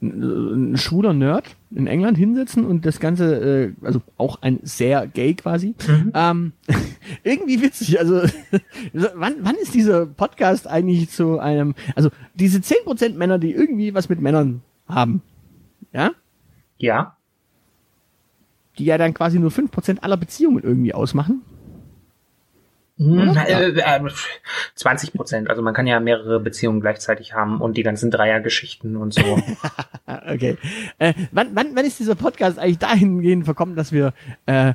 ein, ein schwuler Nerd in England hinsetzen und das Ganze, äh, also auch ein sehr gay quasi, Mhm. ähm, irgendwie witzig. Also wann, wann ist dieser Podcast eigentlich zu einem, also diese 10% Männer, die irgendwie was mit Männern haben, ja, Ja. die ja dann quasi nur 5% aller Beziehungen irgendwie ausmachen. Hm, Oder? äh, äh, 20 Prozent. Also man kann ja mehrere Beziehungen gleichzeitig haben und die ganzen Dreiergeschichten und so. Okay. Äh, wann, wann, wann ist dieser Podcast eigentlich dahingehend verkommen, dass wir äh,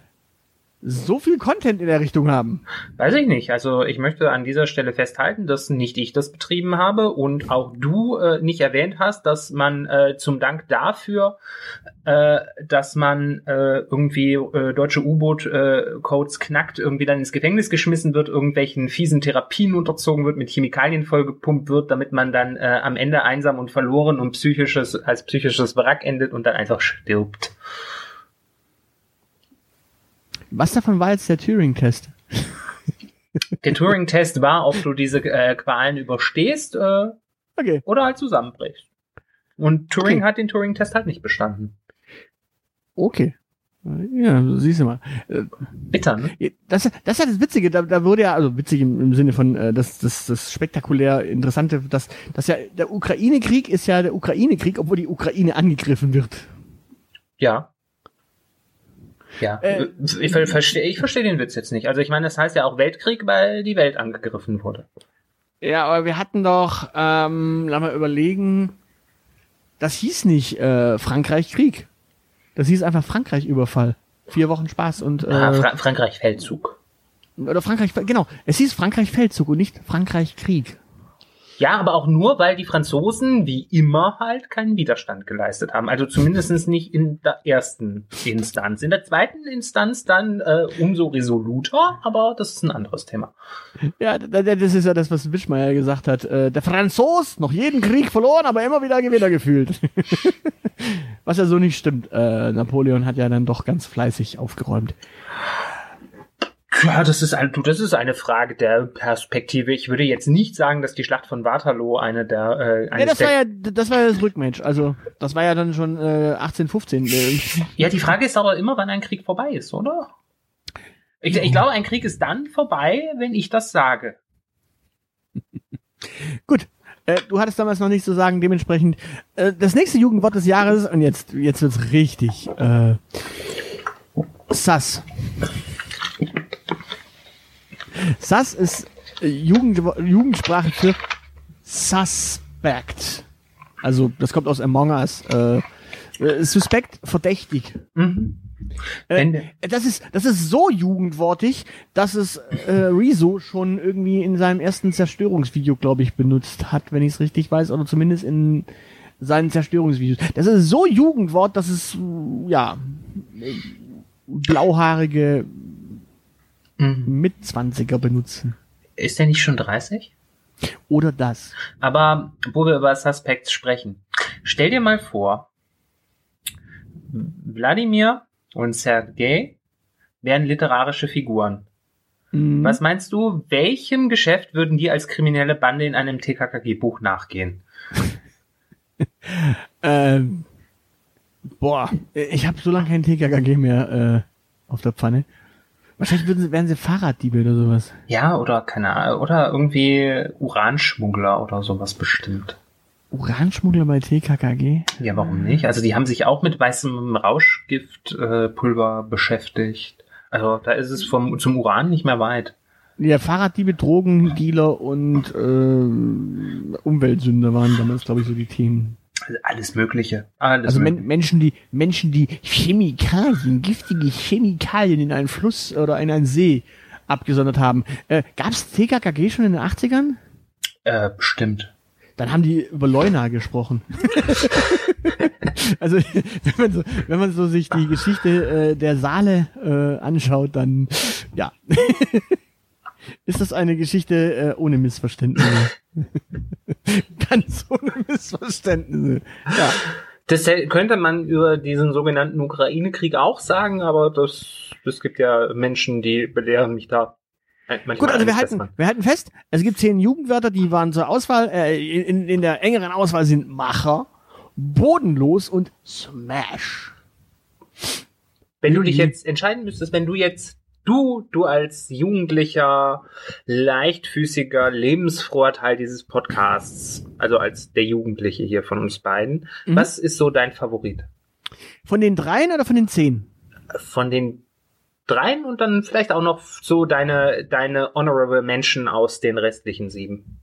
so viel Content in der Richtung haben? Weiß ich nicht. Also ich möchte an dieser Stelle festhalten, dass nicht ich das betrieben habe und auch du äh, nicht erwähnt hast, dass man äh, zum Dank dafür, äh, dass man äh, irgendwie äh, deutsche U-Boot-Codes knackt, irgendwie dann ins Gefängnis geschmissen wird, irgendwelchen fiesen Therapien unterzogen wird, mit Chemikalien vollgepumpt wird, damit man dann äh, am Ende einsam und verloren und psychisches als psychisches Wrack endet und dann einfach stirbt. Was davon war jetzt der Turing-Test? Der Turing-Test war, ob du diese äh, Qualen überstehst äh, Okay. oder halt zusammenbrichst. Und Turing Okay. hat den Turing-Test halt nicht bestanden. Okay. Ja, siehst du mal. Bitter, ne? Das, das ist ja das Witzige, da, da wurde ja, also witzig im, im Sinne von äh, das, das, das spektakulär Interessante, dass, dass ja der Ukraine-Krieg ist ja der Ukraine-Krieg, obwohl die Ukraine angegriffen wird. Ja. Ja, Äh, ich ver- verstehe ich verstehe den Witz jetzt nicht. Also ich meine, das heißt ja auch Weltkrieg, weil die Welt angegriffen wurde. Ja, aber wir hatten doch, ähm, lass mal überlegen, das hieß nicht äh, Frankreich-Krieg. Das hieß einfach Frankreich-Überfall. Vier Wochen Spaß und äh, Ah, Fra Frankreich Feldzug. oder Frankreich, genau, es hieß Frankreich-Feldzug und nicht Frankreich-Krieg. Ja, aber auch nur, weil die Franzosen wie immer halt keinen Widerstand geleistet haben. Also zumindest nicht in der ersten Instanz. In der zweiten Instanz dann äh, umso resoluter, aber das ist ein anderes Thema. Ja, da- da- das ist ja das, was Wischmeier gesagt hat. Äh, der Franzos, noch jeden Krieg verloren, aber immer wieder Gewinner gefühlt. was ja so nicht stimmt. Äh, Napoleon hat ja dann doch ganz fleißig aufgeräumt. Ja, das ist, ein, du, das ist eine Frage der Perspektive. Ich würde jetzt nicht sagen, dass die Schlacht von Waterloo eine der... Äh, Ja, das war ja, das war ja das Rückmatch. Also, das war ja dann schon äh, 1815. Äh, Ja, die Frage ist aber immer, wann ein Krieg vorbei ist, oder? Ich, ich glaube, ein Krieg ist dann vorbei, wenn ich das sage. Gut. Äh, du hattest damals noch nichts zu sagen, dementsprechend äh, das nächste Jugendwort des Jahres und jetzt jetzt wird's richtig äh, Sass. Sass ist äh, Jugend, Jugendsprache für Suspect. Also das kommt aus Among Us. Äh, äh, suspekt, verdächtig. Mhm. Äh, das ist das ist so jugendwortig, dass es äh, Rezo schon irgendwie in seinem ersten Zerstörungsvideo, glaube ich, benutzt hat, wenn ich es richtig weiß, oder zumindest in seinen Zerstörungsvideos. Das ist so Jugendwort, dass es ja äh, blauhaarige Mhm. Mitzwanziger benutzen. Ist der nicht schon 30? Oder das. Aber wo wir über Suspects sprechen, stell dir mal vor, Wladimir und Sergei wären literarische Figuren. Mhm. Was meinst du, welchem Geschäft würden die als kriminelle Bande in einem TKKG-Buch nachgehen? Ähm, boah, ich habe so lange kein TKKG mehr äh, auf der Pfanne. Wahrscheinlich würden sie, wären sie Fahrraddiebe oder sowas. Ja, oder keine Ahnung, oder irgendwie Uranschmuggler oder sowas bestimmt. Uranschmuggler bei TKKG? Ja, warum nicht? Also die haben sich auch mit weißem Rauschgiftpulver äh, beschäftigt. Also da ist es vom zum Uran nicht mehr weit. Ja, Fahrraddiebe, Drogendealer und äh, Umweltsünder waren damals, glaube ich, so die Themen. Also alles Mögliche. Alles Also Mögliche. Men Menschen, die Menschen, die Chemikalien, giftige Chemikalien in einen Fluss oder in einen See abgesondert haben. Äh, Gab es TKKG schon in den 80ern? Äh, bestimmt. Dann haben die über Leuna gesprochen. also wenn man, so, wenn man so sich die Geschichte äh, der Saale äh, anschaut, dann ja, ist das eine Geschichte äh, ohne Missverständnisse. Ganz ohne Missverständnisse. Ja. Das könnte man über diesen sogenannten Ukraine-Krieg auch sagen, aber das, es gibt ja Menschen, die belehren mich da. manchmal Gut, also wir halten, wir halten fest, es gibt zehn Jugendwörter, die waren zur Auswahl, äh, in, in der engeren Auswahl sind Macher, bodenlos und Smash. Wenn du dich jetzt entscheiden müsstest, wenn du jetzt, du, du als jugendlicher, leichtfüßiger, lebensfroher Teil dieses Podcasts, also als der Jugendliche hier von uns beiden, Mhm. was ist so dein Favorit? Von den dreien oder von den zehn? Von den dreien und dann vielleicht auch noch so deine, deine honorable Menschen aus den restlichen sieben.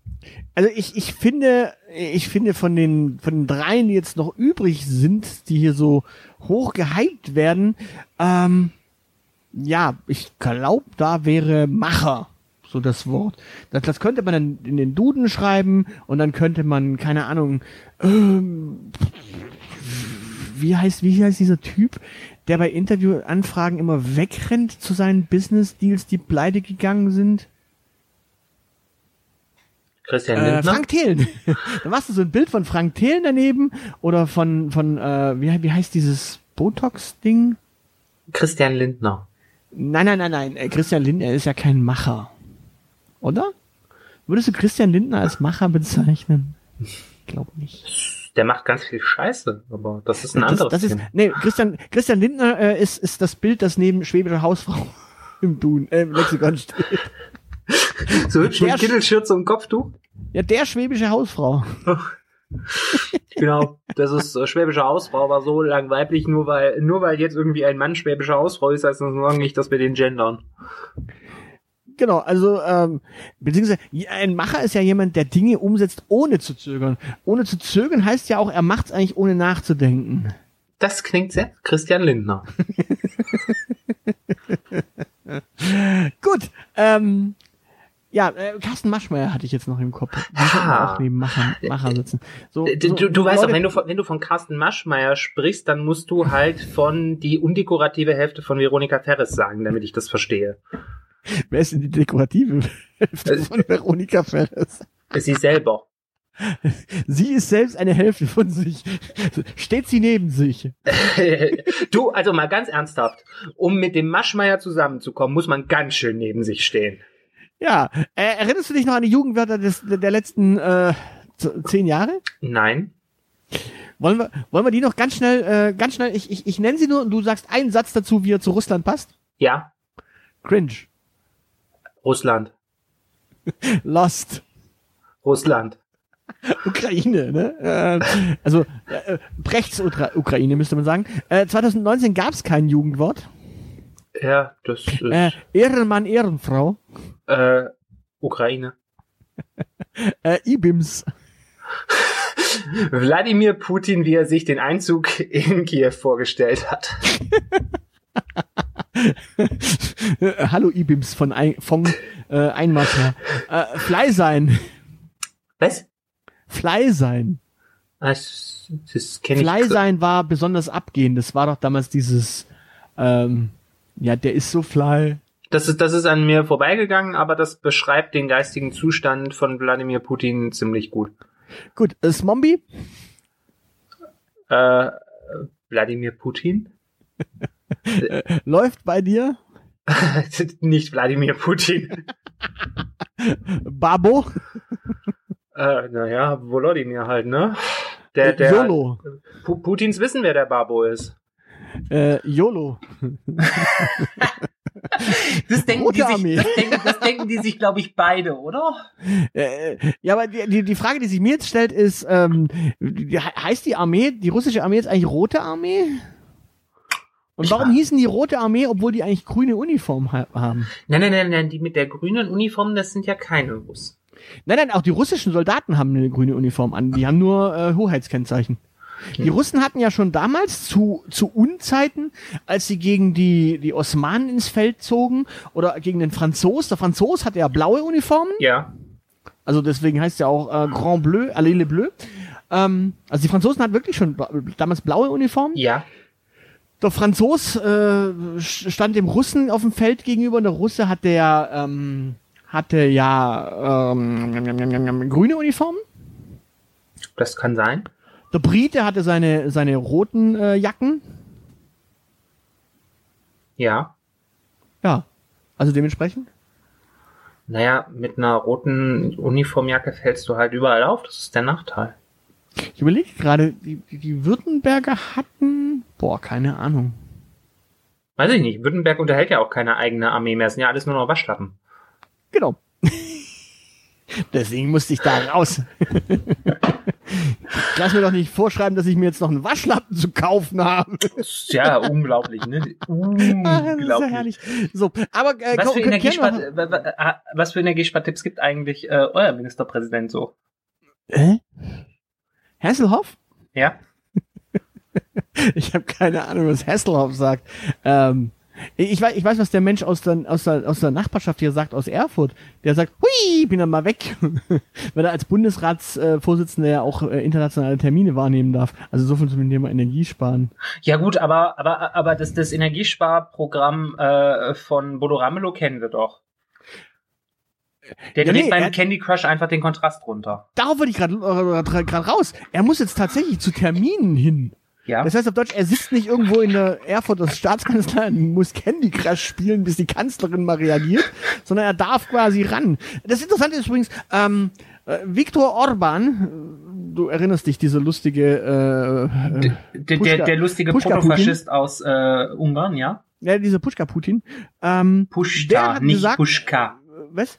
Also ich, ich finde, ich finde von den, von den dreien, die jetzt noch übrig sind, die hier so hoch gehypt werden, ähm, ja, ich glaube, da wäre Macher so das Wort. Das, das könnte man dann in den Duden schreiben und dann könnte man, keine Ahnung, ähm, wie heißt, wie heißt dieser Typ, der bei Interviewanfragen immer wegrennt zu seinen Business-Deals, die pleite gegangen sind? Christian Äh, Lindner? Frank Thelen. da machst du so ein Bild von Frank Thelen daneben oder von, von äh, wie, wie heißt dieses Botox-Ding? Christian Lindner. Nein, nein, nein, nein. Äh, Christian Lindner ist ja kein Macher. Oder? Würdest du Christian Lindner als Macher bezeichnen? Ich glaube nicht. der macht ganz viel Scheiße, aber das ist ein das, anderes das ist, nee, Christian, Christian Lindner äh, ist, ist das Bild, das neben schwäbischer Hausfrau im Dun, äh, im Lexikon steht. So hübsch mit Kittelschürze und Kopftuch? Ja, der schwäbische Hausfrau. Genau, das ist äh, schwäbische Hausfrau, war so lang weiblich, nur weil, nur weil jetzt irgendwie ein Mann schwäbische Hausfrau ist, heißt das nur nicht, dass wir den gendern. Genau, also ähm, beziehungsweise ein Macher ist ja jemand, der Dinge umsetzt, ohne zu zögern. Ohne zu zögern heißt ja auch, er macht's eigentlich ohne nachzudenken. Das klingt sehr Christian Lindner. Gut, ähm, ja, äh, Carsten Maschmeyer hatte ich jetzt noch im Kopf. Die Ah. auch neben Macher, Macher sitzen. So, Du, so, du, du weißt Leute- auch, wenn du, von, wenn du von Carsten Maschmeyer sprichst, dann musst du halt von die undekorative Hälfte von Veronika Ferres sagen, damit ich das verstehe. Wer ist denn die dekorative Hälfte Äh, von Veronika Ferres? Sie selber. Sie ist selbst eine Hälfte von sich. Steht sie neben sich? du, also mal ganz ernsthaft, um mit dem Maschmeyer zusammenzukommen, muss man ganz schön neben sich stehen. Ja, äh, erinnerst du dich noch an die Jugendwörter des, der letzten äh, zehn Jahre? Nein. Wollen wir, wollen wir die noch ganz schnell, äh, ganz schnell, ich, ich, ich nenne sie nur und du sagst einen Satz dazu, wie er zu Russland passt? Ja, Cringe. Russland. Lost. Russland. Ukraine, ne? Äh, also äh, Brechts Ukra Ukraine müsste man sagen. Äh, 2019 gab es kein Jugendwort. Ja, das ist Äh, Ehrenmann, Ehrenfrau. äh, Ukraine. Äh, IBIMS. Wladimir Putin, wie er sich den Einzug in Kiew vorgestellt hat. Äh, Hallo IBIMS von ein, vom äh, Einmarsch. Äh, Fly sein. Was? Fly sein. Das, das kenne Fly sein war besonders abgehend. Das war doch damals dieses, ähm, ja, der ist so fly. Das ist, das ist an mir vorbeigegangen, aber das beschreibt den geistigen Zustand von Wladimir Putin ziemlich gut. Gut, äh, Smombi? Äh, Wladimir Putin? Läuft bei dir? Nicht Wladimir Putin. Babo? äh, naja, Volodymyr halt, ne? Der, der, YOLO. Pu Putins wissen, wer der Babo ist. Äh, YOLO. Das denken, Rote die sich, das, denken, das denken die sich, glaube ich, beide, oder? Äh, ja, aber die, die, Frage, die sich mir jetzt stellt, ist, ähm, heißt die Armee, die russische Armee jetzt eigentlich Rote Armee? Und warum hießen die Rote Armee, obwohl die eigentlich grüne Uniform ha haben? Nein, nein, nein, nein, die mit der grünen Uniform, das sind ja keine Russen. Nein, nein, auch die russischen Soldaten haben eine grüne Uniform an. Die haben nur äh, Hoheitskennzeichen. Die Russen hatten ja schon damals zu, zu Unzeiten, als sie gegen die, die Osmanen ins Feld zogen oder gegen den Franzos. Der Franzos hatte ja blaue Uniformen. Ja. Also deswegen heißt ja auch äh, Grand Bleu, Allez les Bleus. Ähm, also die Franzosen hatten wirklich schon damals blaue Uniformen. Ja. Der Franzos äh, stand dem Russen auf dem Feld gegenüber und der Russe hatte ja, ähm, hatte ja ähm, grüne Uniformen. Das kann sein. Der Brite hatte seine, seine roten äh, Jacken. Ja. Ja, also dementsprechend. Naja, mit einer roten Uniformjacke fällst du halt überall auf. Das ist der Nachteil. Ich überlege gerade, die, die, die Württemberger hatten, boah, keine Ahnung. Weiß ich nicht. Württemberg unterhält ja auch keine eigene Armee mehr. Es sind ja alles nur noch Waschlappen. Genau. Deswegen musste ich da raus. Lass mir doch nicht vorschreiben, dass ich mir jetzt noch einen Waschlappen zu kaufen habe. Ja unglaublich, ne? Ah, das ist ja Unglaublich. herrlich. So, aber äh, Was für, Energiespar ah, was für Energiespartipps gibt eigentlich äh, euer Ministerpräsident so? Hä? Hasselhoff? Ja? Ich habe keine Ahnung, was Hasselhoff sagt. Ähm, ich, weiß, ich weiß, was der Mensch aus der, aus, der, aus der Nachbarschaft hier sagt, aus Erfurt. Der sagt, hui, bin dann mal weg. Weil er als Bundesratsvorsitzender ja auch äh, internationale Termine wahrnehmen darf. Also so viel zum Thema Energiesparen. Ja gut, aber aber aber das das Energiesparprogramm äh, von Bodo Ramelow kennen wir doch. Der Ja, dreht nee, beim er- Candy Crush einfach den Kontrast runter. Darauf wollte ich äh, gerade raus. Er muss jetzt tatsächlich zu Terminen hin. Ja. Das heißt auf Deutsch, er sitzt nicht irgendwo in der Erfurter Staatskanzlei und muss Candy Crush spielen, bis die Kanzlerin mal reagiert, sondern er darf quasi ran. Das Interessante ist übrigens, ähm, äh, Viktor Orban, du erinnerst dich, diese lustige äh, der, der, der, der lustige Protofaschist aus äh, Ungarn, ja? Ja, dieser Pushka Putin. Ähm, Pushta, nicht gesagt, Pushka. Was?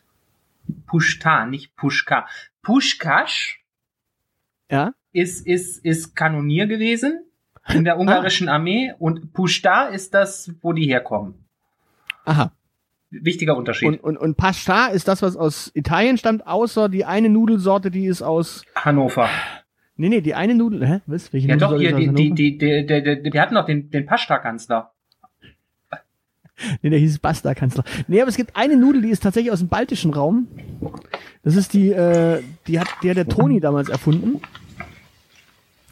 Pushta, nicht Pushka. Pushkash ja? ist, ist, ist Kanonier gewesen in der ungarischen ah. Armee und Pushta ist das, wo die herkommen. Aha. Wichtiger Unterschied. Und, und, und Pasta ist das, was aus Italien stammt, außer die eine Nudelsorte, die ist aus Hannover. Nee, nee, die eine Nudel, hä? Was? Welche ja, doch, hier, die, die, die, die, die, die, die, wir hatten doch den, den Pasta-Kanzler. Nee, der hieß Basta-Kanzler. Nee, aber es gibt eine Nudel, die ist tatsächlich aus dem baltischen Raum. Das ist die, äh, die hat der der Toni damals erfunden.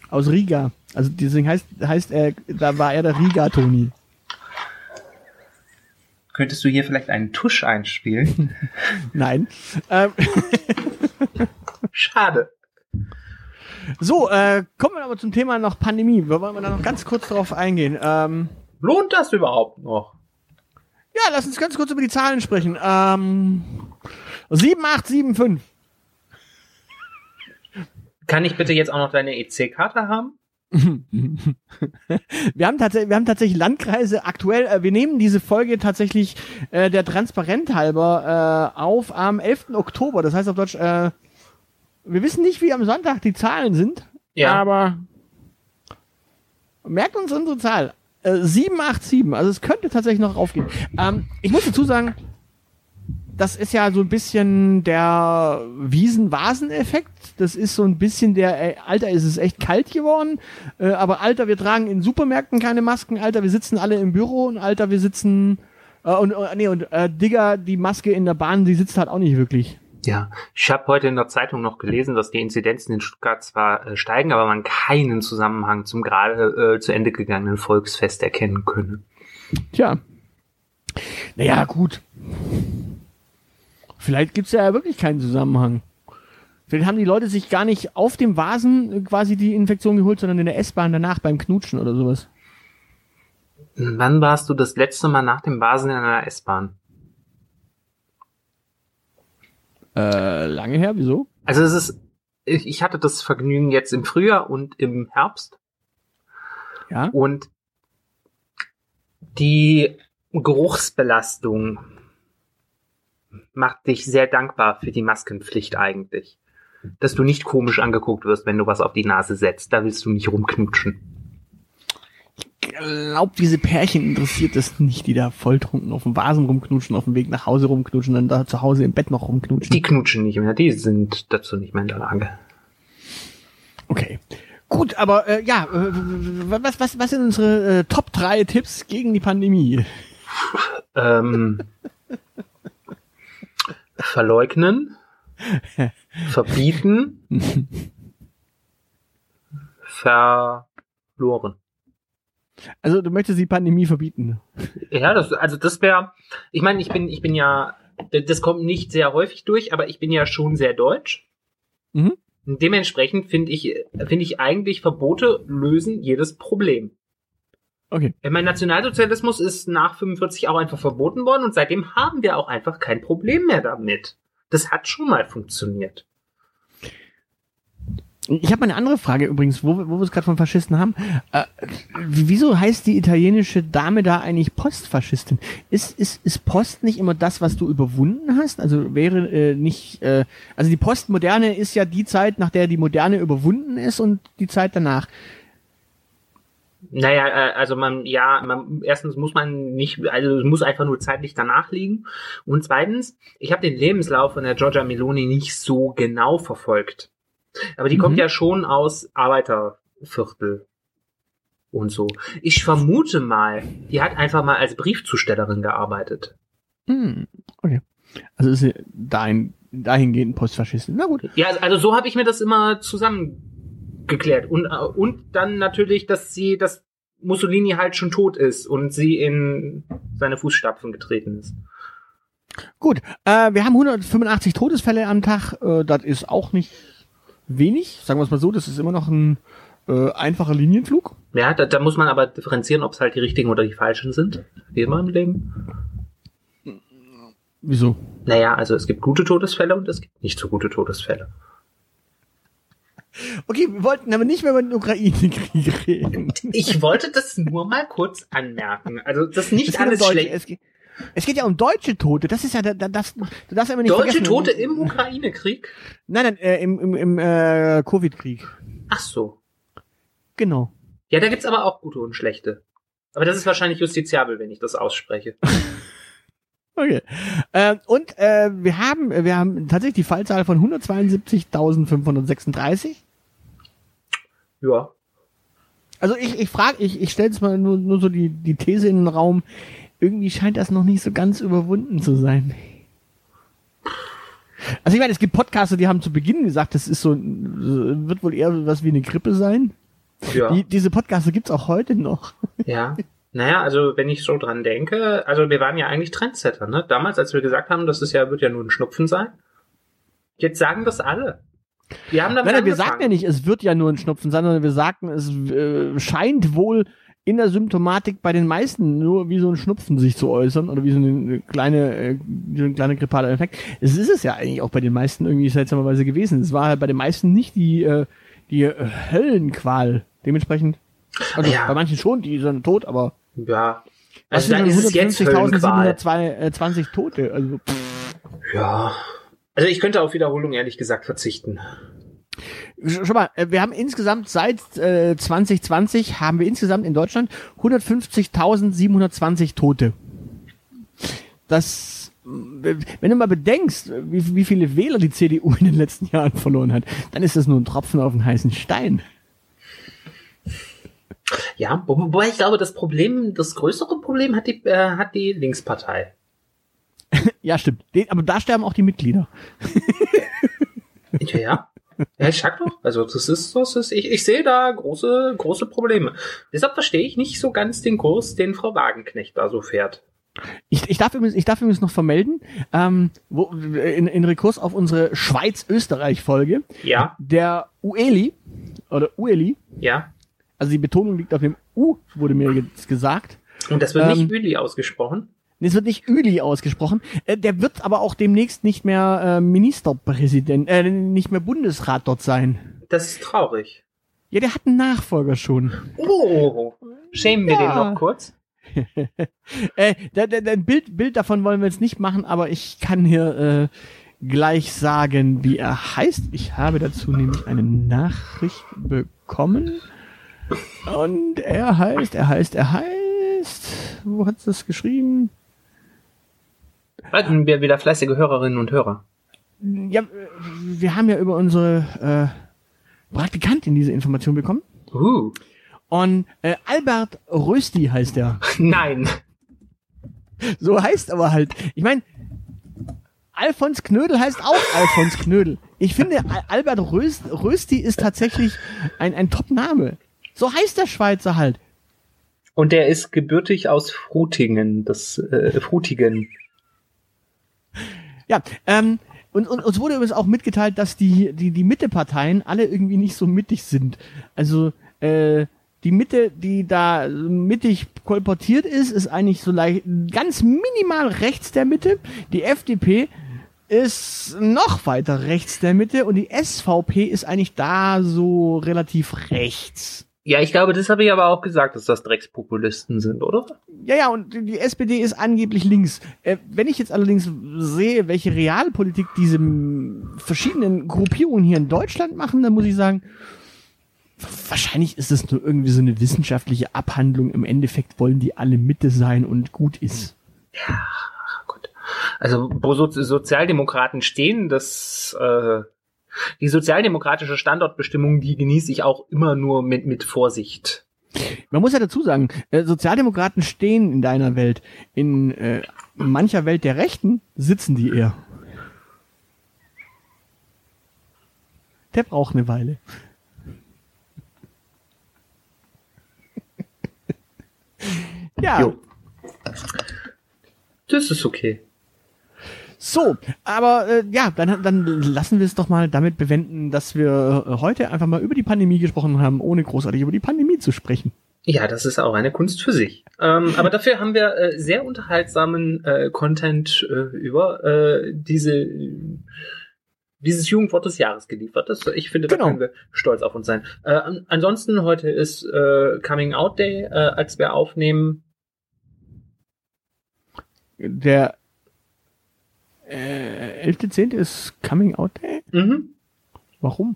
Aus Riga. Also deswegen heißt, heißt er, da war er der Riga-Toni. Könntest du hier vielleicht einen Tusch einspielen? Nein. Ähm. Schade. So, äh, kommen wir aber zum Thema noch Pandemie. Wir wollen da noch ganz kurz drauf eingehen. Ähm, Lohnt das überhaupt noch? Ja, lass uns ganz kurz über die Zahlen sprechen. Ähm, 7875. Kann ich bitte jetzt auch noch deine EC-Karte haben? wir, haben tatsächlich, wir haben tatsächlich Landkreise aktuell, äh, wir nehmen diese Folge tatsächlich äh, der Transparent halber äh, auf am 11. Oktober. Das heißt auf Deutsch, äh, wir wissen nicht, wie am Sonntag die Zahlen sind, ja. aber merkt uns unsere Zahl. Äh, 787, also es könnte tatsächlich noch aufgehen. Ähm, ich muss dazu sagen, das ist ja so ein bisschen der Wiesen-Vasen-Effekt. Das ist so ein bisschen der, ey, Alter, ist es echt kalt geworden. Äh, aber Alter, wir tragen in Supermärkten keine Masken. Alter, wir sitzen alle im Büro. Und Alter, wir sitzen, äh, und, äh, nee, und, äh, Digga, die Maske in der Bahn, die sitzt halt auch nicht wirklich. Ja, ich habe heute in der Zeitung noch gelesen, dass die Inzidenzen in Stuttgart zwar äh, steigen, aber man keinen Zusammenhang zum gerade äh, zu Ende gegangenen Volksfest erkennen könne. Tja. Naja, gut. Vielleicht gibt's ja wirklich keinen Zusammenhang. Vielleicht haben die Leute sich gar nicht auf dem Vasen quasi die Infektion geholt, sondern in der S-Bahn danach beim Knutschen oder sowas. Wann warst du das letzte Mal nach dem Vasen in einer S-Bahn? Äh, lange her, wieso? Also es ist, ich hatte das Vergnügen jetzt im Frühjahr und im Herbst. Ja. Und die Geruchsbelastung macht dich sehr dankbar für die Maskenpflicht eigentlich. Dass du nicht komisch angeguckt wirst, wenn du was auf die Nase setzt. Da willst du nicht rumknutschen. Ich glaube, diese Pärchen interessiert es nicht, die da volltrunken auf dem Vasen rumknutschen, auf dem Weg nach Hause rumknutschen, dann da zu Hause im Bett noch rumknutschen. Die knutschen nicht mehr, die sind dazu nicht mehr in der Lage. Okay. Gut, aber äh, ja, äh, was, was, was sind unsere äh, Top 3 Tipps gegen die Pandemie? Ähm, verleugnen, verbieten, verloren. Also du möchtest die Pandemie verbieten? Ja, das, also das wäre, ich meine, ich bin, ich bin ja, das kommt nicht sehr häufig durch, aber ich bin ja schon sehr deutsch. Mhm. Dementsprechend finde ich, finde ich eigentlich Verbote lösen jedes Problem. Okay. Ich meine, Nationalsozialismus ist nach 45 auch einfach verboten worden und seitdem haben wir auch einfach kein Problem mehr damit. Das hat schon mal funktioniert. Ich habe eine andere Frage übrigens, wo, wo wir es gerade von Faschisten haben. Äh, wieso heißt die italienische Dame da eigentlich Postfaschistin? Ist, ist, ist Post nicht immer das, was du überwunden hast? Also wäre äh, nicht, äh, also die Postmoderne ist ja die Zeit, nach der die Moderne überwunden ist und die Zeit danach. Naja, äh, also man, ja, man, erstens muss man nicht, also es muss einfach nur zeitlich danach liegen. Und zweitens, ich habe den Lebenslauf von der Giorgia Meloni nicht so genau verfolgt. Aber die mhm. kommt ja schon aus Arbeiterviertel und so. Ich vermute mal, die hat einfach mal als Briefzustellerin gearbeitet. Mhm. Okay. Also ist sie dahin, dahingehend Postfaschistin. Na gut. Ja, also so habe ich mir das immer zusammengeklärt. Und, und dann natürlich, dass sie, dass Mussolini halt schon tot ist und sie in seine Fußstapfen getreten ist. Gut, äh, wir haben 185 Todesfälle am Tag. Äh, das ist auch nicht wenig, sagen wir es mal so, das ist immer noch ein äh, einfacher Linienflug. Ja, da, da muss man aber differenzieren, ob es halt die richtigen oder die falschen sind, wie immer im Leben. Wieso? Naja, also es gibt gute Todesfälle und es gibt nicht so gute Todesfälle. Okay, wir wollten aber nicht mehr über den Ukraine-Krieg reden. Ich wollte das nur mal kurz anmerken. Also das nicht Es geht, um alles Deutsche, schlecht. es, geht, es geht ja um deutsche Tote. Das ist ja, da, da, das, du darfst immer nicht Deutsche vergessen. Tote im Ukraine-Krieg? Nein, nein, äh, im, im, im äh, Covid-Krieg. Ach so. Genau. Ja, da gibt's aber auch gute und schlechte. Aber das ist wahrscheinlich justiziabel, wenn ich das ausspreche. Okay. Äh, und äh, wir haben wir haben tatsächlich die Fallzahl von 172.536. Ja. Also ich, ich frage, ich, ich stelle jetzt mal nur, nur so die, die These in den Raum, irgendwie scheint das noch nicht so ganz überwunden zu sein. Also ich meine, es gibt Podcaster, die haben zu Beginn gesagt, das ist so, wird wohl eher was wie eine Grippe sein. Ja. Die, diese Podcaster gibt's auch heute noch. Ja. Naja, also wenn ich so dran denke, also wir waren ja eigentlich Trendsetter, ne? Damals, als wir gesagt haben, das ist ja, wird ja nur ein Schnupfen sein. Jetzt sagen das alle. Wir haben damit Nein, wir sagen ja nicht, es wird ja nur ein Schnupfen sein, sondern wir sagten, es äh, scheint wohl in der Symptomatik bei den meisten nur wie so ein Schnupfen sich zu äußern oder wie so eine kleine, äh, so ein kleiner grippaler Effekt. Es ist es ja eigentlich auch bei den meisten irgendwie seltsamerweise gewesen. Es war halt bei den meisten nicht die, äh, die Höllenqual. Dementsprechend, also Ja. bei manchen schon, die sind tot, aber Ja. Also da sind ist es jetzt Höllenqual. 150.720 Tote? Also, pff. Ja. Also ich könnte auf Wiederholung ehrlich gesagt verzichten. Sch- Schau mal, äh, wir haben insgesamt seit äh, 2020 haben wir insgesamt in Deutschland 150.720 Tote. Das, äh, wenn du mal bedenkst, äh, wie, wie viele Wähler die CDU in den letzten Jahren verloren hat, dann ist das nur ein Tropfen auf den heißen Stein. Ja, wo- wobei ich glaube, das Problem, das größere Problem hat die, äh, hat die Linkspartei. Ja, stimmt. Aber da sterben auch die Mitglieder. Ja, ja. Ja, ich sag doch. Also das ist, das ist, ich, ich sehe da große, große Probleme. Deshalb verstehe ich nicht so ganz den Kurs, den Frau Wagenknecht da so fährt. Ich, ich, darf übrigens, ich darf übrigens noch vermelden, ähm, wo, in, in Rekurs auf unsere Schweiz-Österreich-Folge, Ja, der Ueli, oder Ueli, ja. Also die Betonung liegt auf dem U, wurde mir jetzt gesagt. Und das wird Ähm, nicht Willi ausgesprochen. Nee, Es wird nicht Üli ausgesprochen. Äh, der wird aber auch demnächst nicht mehr äh, Ministerpräsident, äh, nicht mehr Bundesrat dort sein. Das ist traurig. Ja, der hat einen Nachfolger schon. Oh, schämen wir Ja. den noch kurz? Äh, der Bild, Bild davon wollen wir jetzt nicht machen, aber ich kann hier äh, gleich sagen, wie er heißt. Ich habe dazu nämlich eine Nachricht bekommen. Und er heißt, er heißt, er heißt. Wo hat's das geschrieben? Hatten wir wieder fleißige Hörerinnen und Hörer. Ja, wir haben ja über unsere äh, Praktikantin diese Information bekommen. Uh, Und äh, Albert Rösti heißt er. nein. So heißt aber halt. Ich meine, Alfons Knödel heißt auch Alfons Knödel. Ich finde, Al- Albert Röst, Rösti ist tatsächlich ein, ein Top-Name. So heißt der Schweizer halt. Und der ist gebürtig aus Frutingen, das äh, Frutigen. Ja, ähm, und, und uns wurde übrigens auch mitgeteilt, dass die, die, die Mitte-Parteien alle irgendwie nicht so mittig sind. Also, äh, die Mitte, die da mittig kolportiert ist, ist eigentlich so leicht, ganz minimal rechts der Mitte. Die FDP ist noch weiter rechts der Mitte und die SVP ist eigentlich da so relativ rechts. Ja, ich glaube, das habe ich aber auch gesagt, dass das Dreckspopulisten sind, oder? Ja, ja, und die SPD ist angeblich links. Äh, wenn ich jetzt allerdings sehe, welche Realpolitik diese verschiedenen Gruppierungen hier in Deutschland machen, dann muss ich sagen, wahrscheinlich ist es nur irgendwie so eine wissenschaftliche Abhandlung. Im Endeffekt wollen die alle Mitte sein und gut ist. Ach Gott. Also, wo so Sozialdemokraten stehen, das, äh, die sozialdemokratische Standortbestimmung, die genieße ich auch immer nur mit, mit Vorsicht. Man muss ja dazu sagen, äh, Sozialdemokraten stehen in deiner Welt. In äh, mancher Welt der Rechten sitzen die eher. Der braucht eine Weile. ja, Jo. Das ist okay. So, aber äh, ja, dann, dann lassen wir es doch mal damit bewenden, dass wir äh, heute einfach mal über die Pandemie gesprochen haben, ohne großartig über die Pandemie zu sprechen. Ja, das ist auch eine Kunst für sich. Ähm, aber dafür haben wir äh, sehr unterhaltsamen äh, Content äh, über äh, diese dieses Jugendwort des Jahres geliefert. Das, ich finde, da Genau. können wir stolz auf uns sein. Äh, an, ansonsten, heute ist äh, Coming Out Day, äh, als wir aufnehmen. Der äh, 11.10. ist Coming Out Day? Mhm. Warum?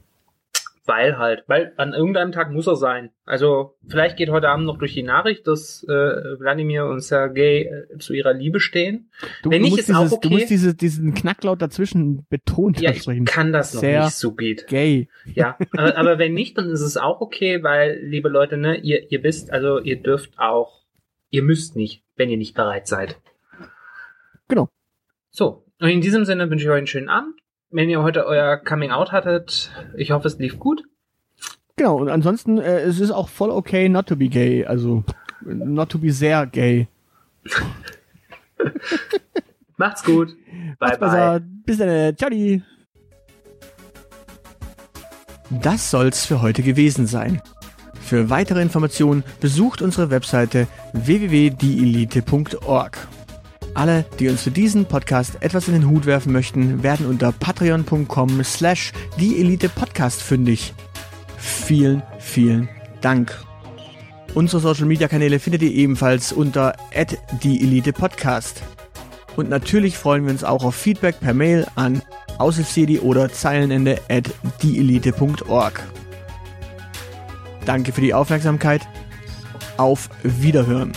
Weil halt, weil an irgendeinem Tag muss er sein. Also vielleicht geht heute Abend noch durch die Nachricht, dass äh, Wladimir und Sergei äh, zu ihrer Liebe stehen. Du, Wenn du nicht, ist dieses, auch okay. Du musst diese, diesen Knacklaut dazwischen betont Ja, ich sprechen. kann das noch Sehr nicht so geht. Gay. Ja, aber, aber wenn nicht, dann ist es auch okay, weil, liebe Leute, ne, ihr, ihr wisst, also ihr dürft auch, ihr müsst nicht, wenn ihr nicht bereit seid. Genau. So, und in diesem Sinne wünsche ich euch einen schönen Abend. Wenn ihr heute euer Coming Out hattet, ich hoffe, es lief gut. Genau, und ansonsten, äh, es ist auch voll okay not to be gay. Also, not to be sehr gay. Macht's gut. Bye, Macht's bye. besser. Bis dann. Ciao. die. Das soll's für heute gewesen sein. Für weitere Informationen besucht unsere Webseite www.dielite.org. Alle, die uns für diesen Podcast etwas in den Hut werfen möchten, werden unter patreon.com slash dieelitepodcast fündig. Vielen, vielen Dank. Unsere Social Media Kanäle findet ihr ebenfalls unter @dieelitepodcast. Und natürlich freuen wir uns auch auf Feedback per Mail an aushilfsjedi oder zeilenende at dieelite.org. Danke für die Aufmerksamkeit. Auf Wiederhören.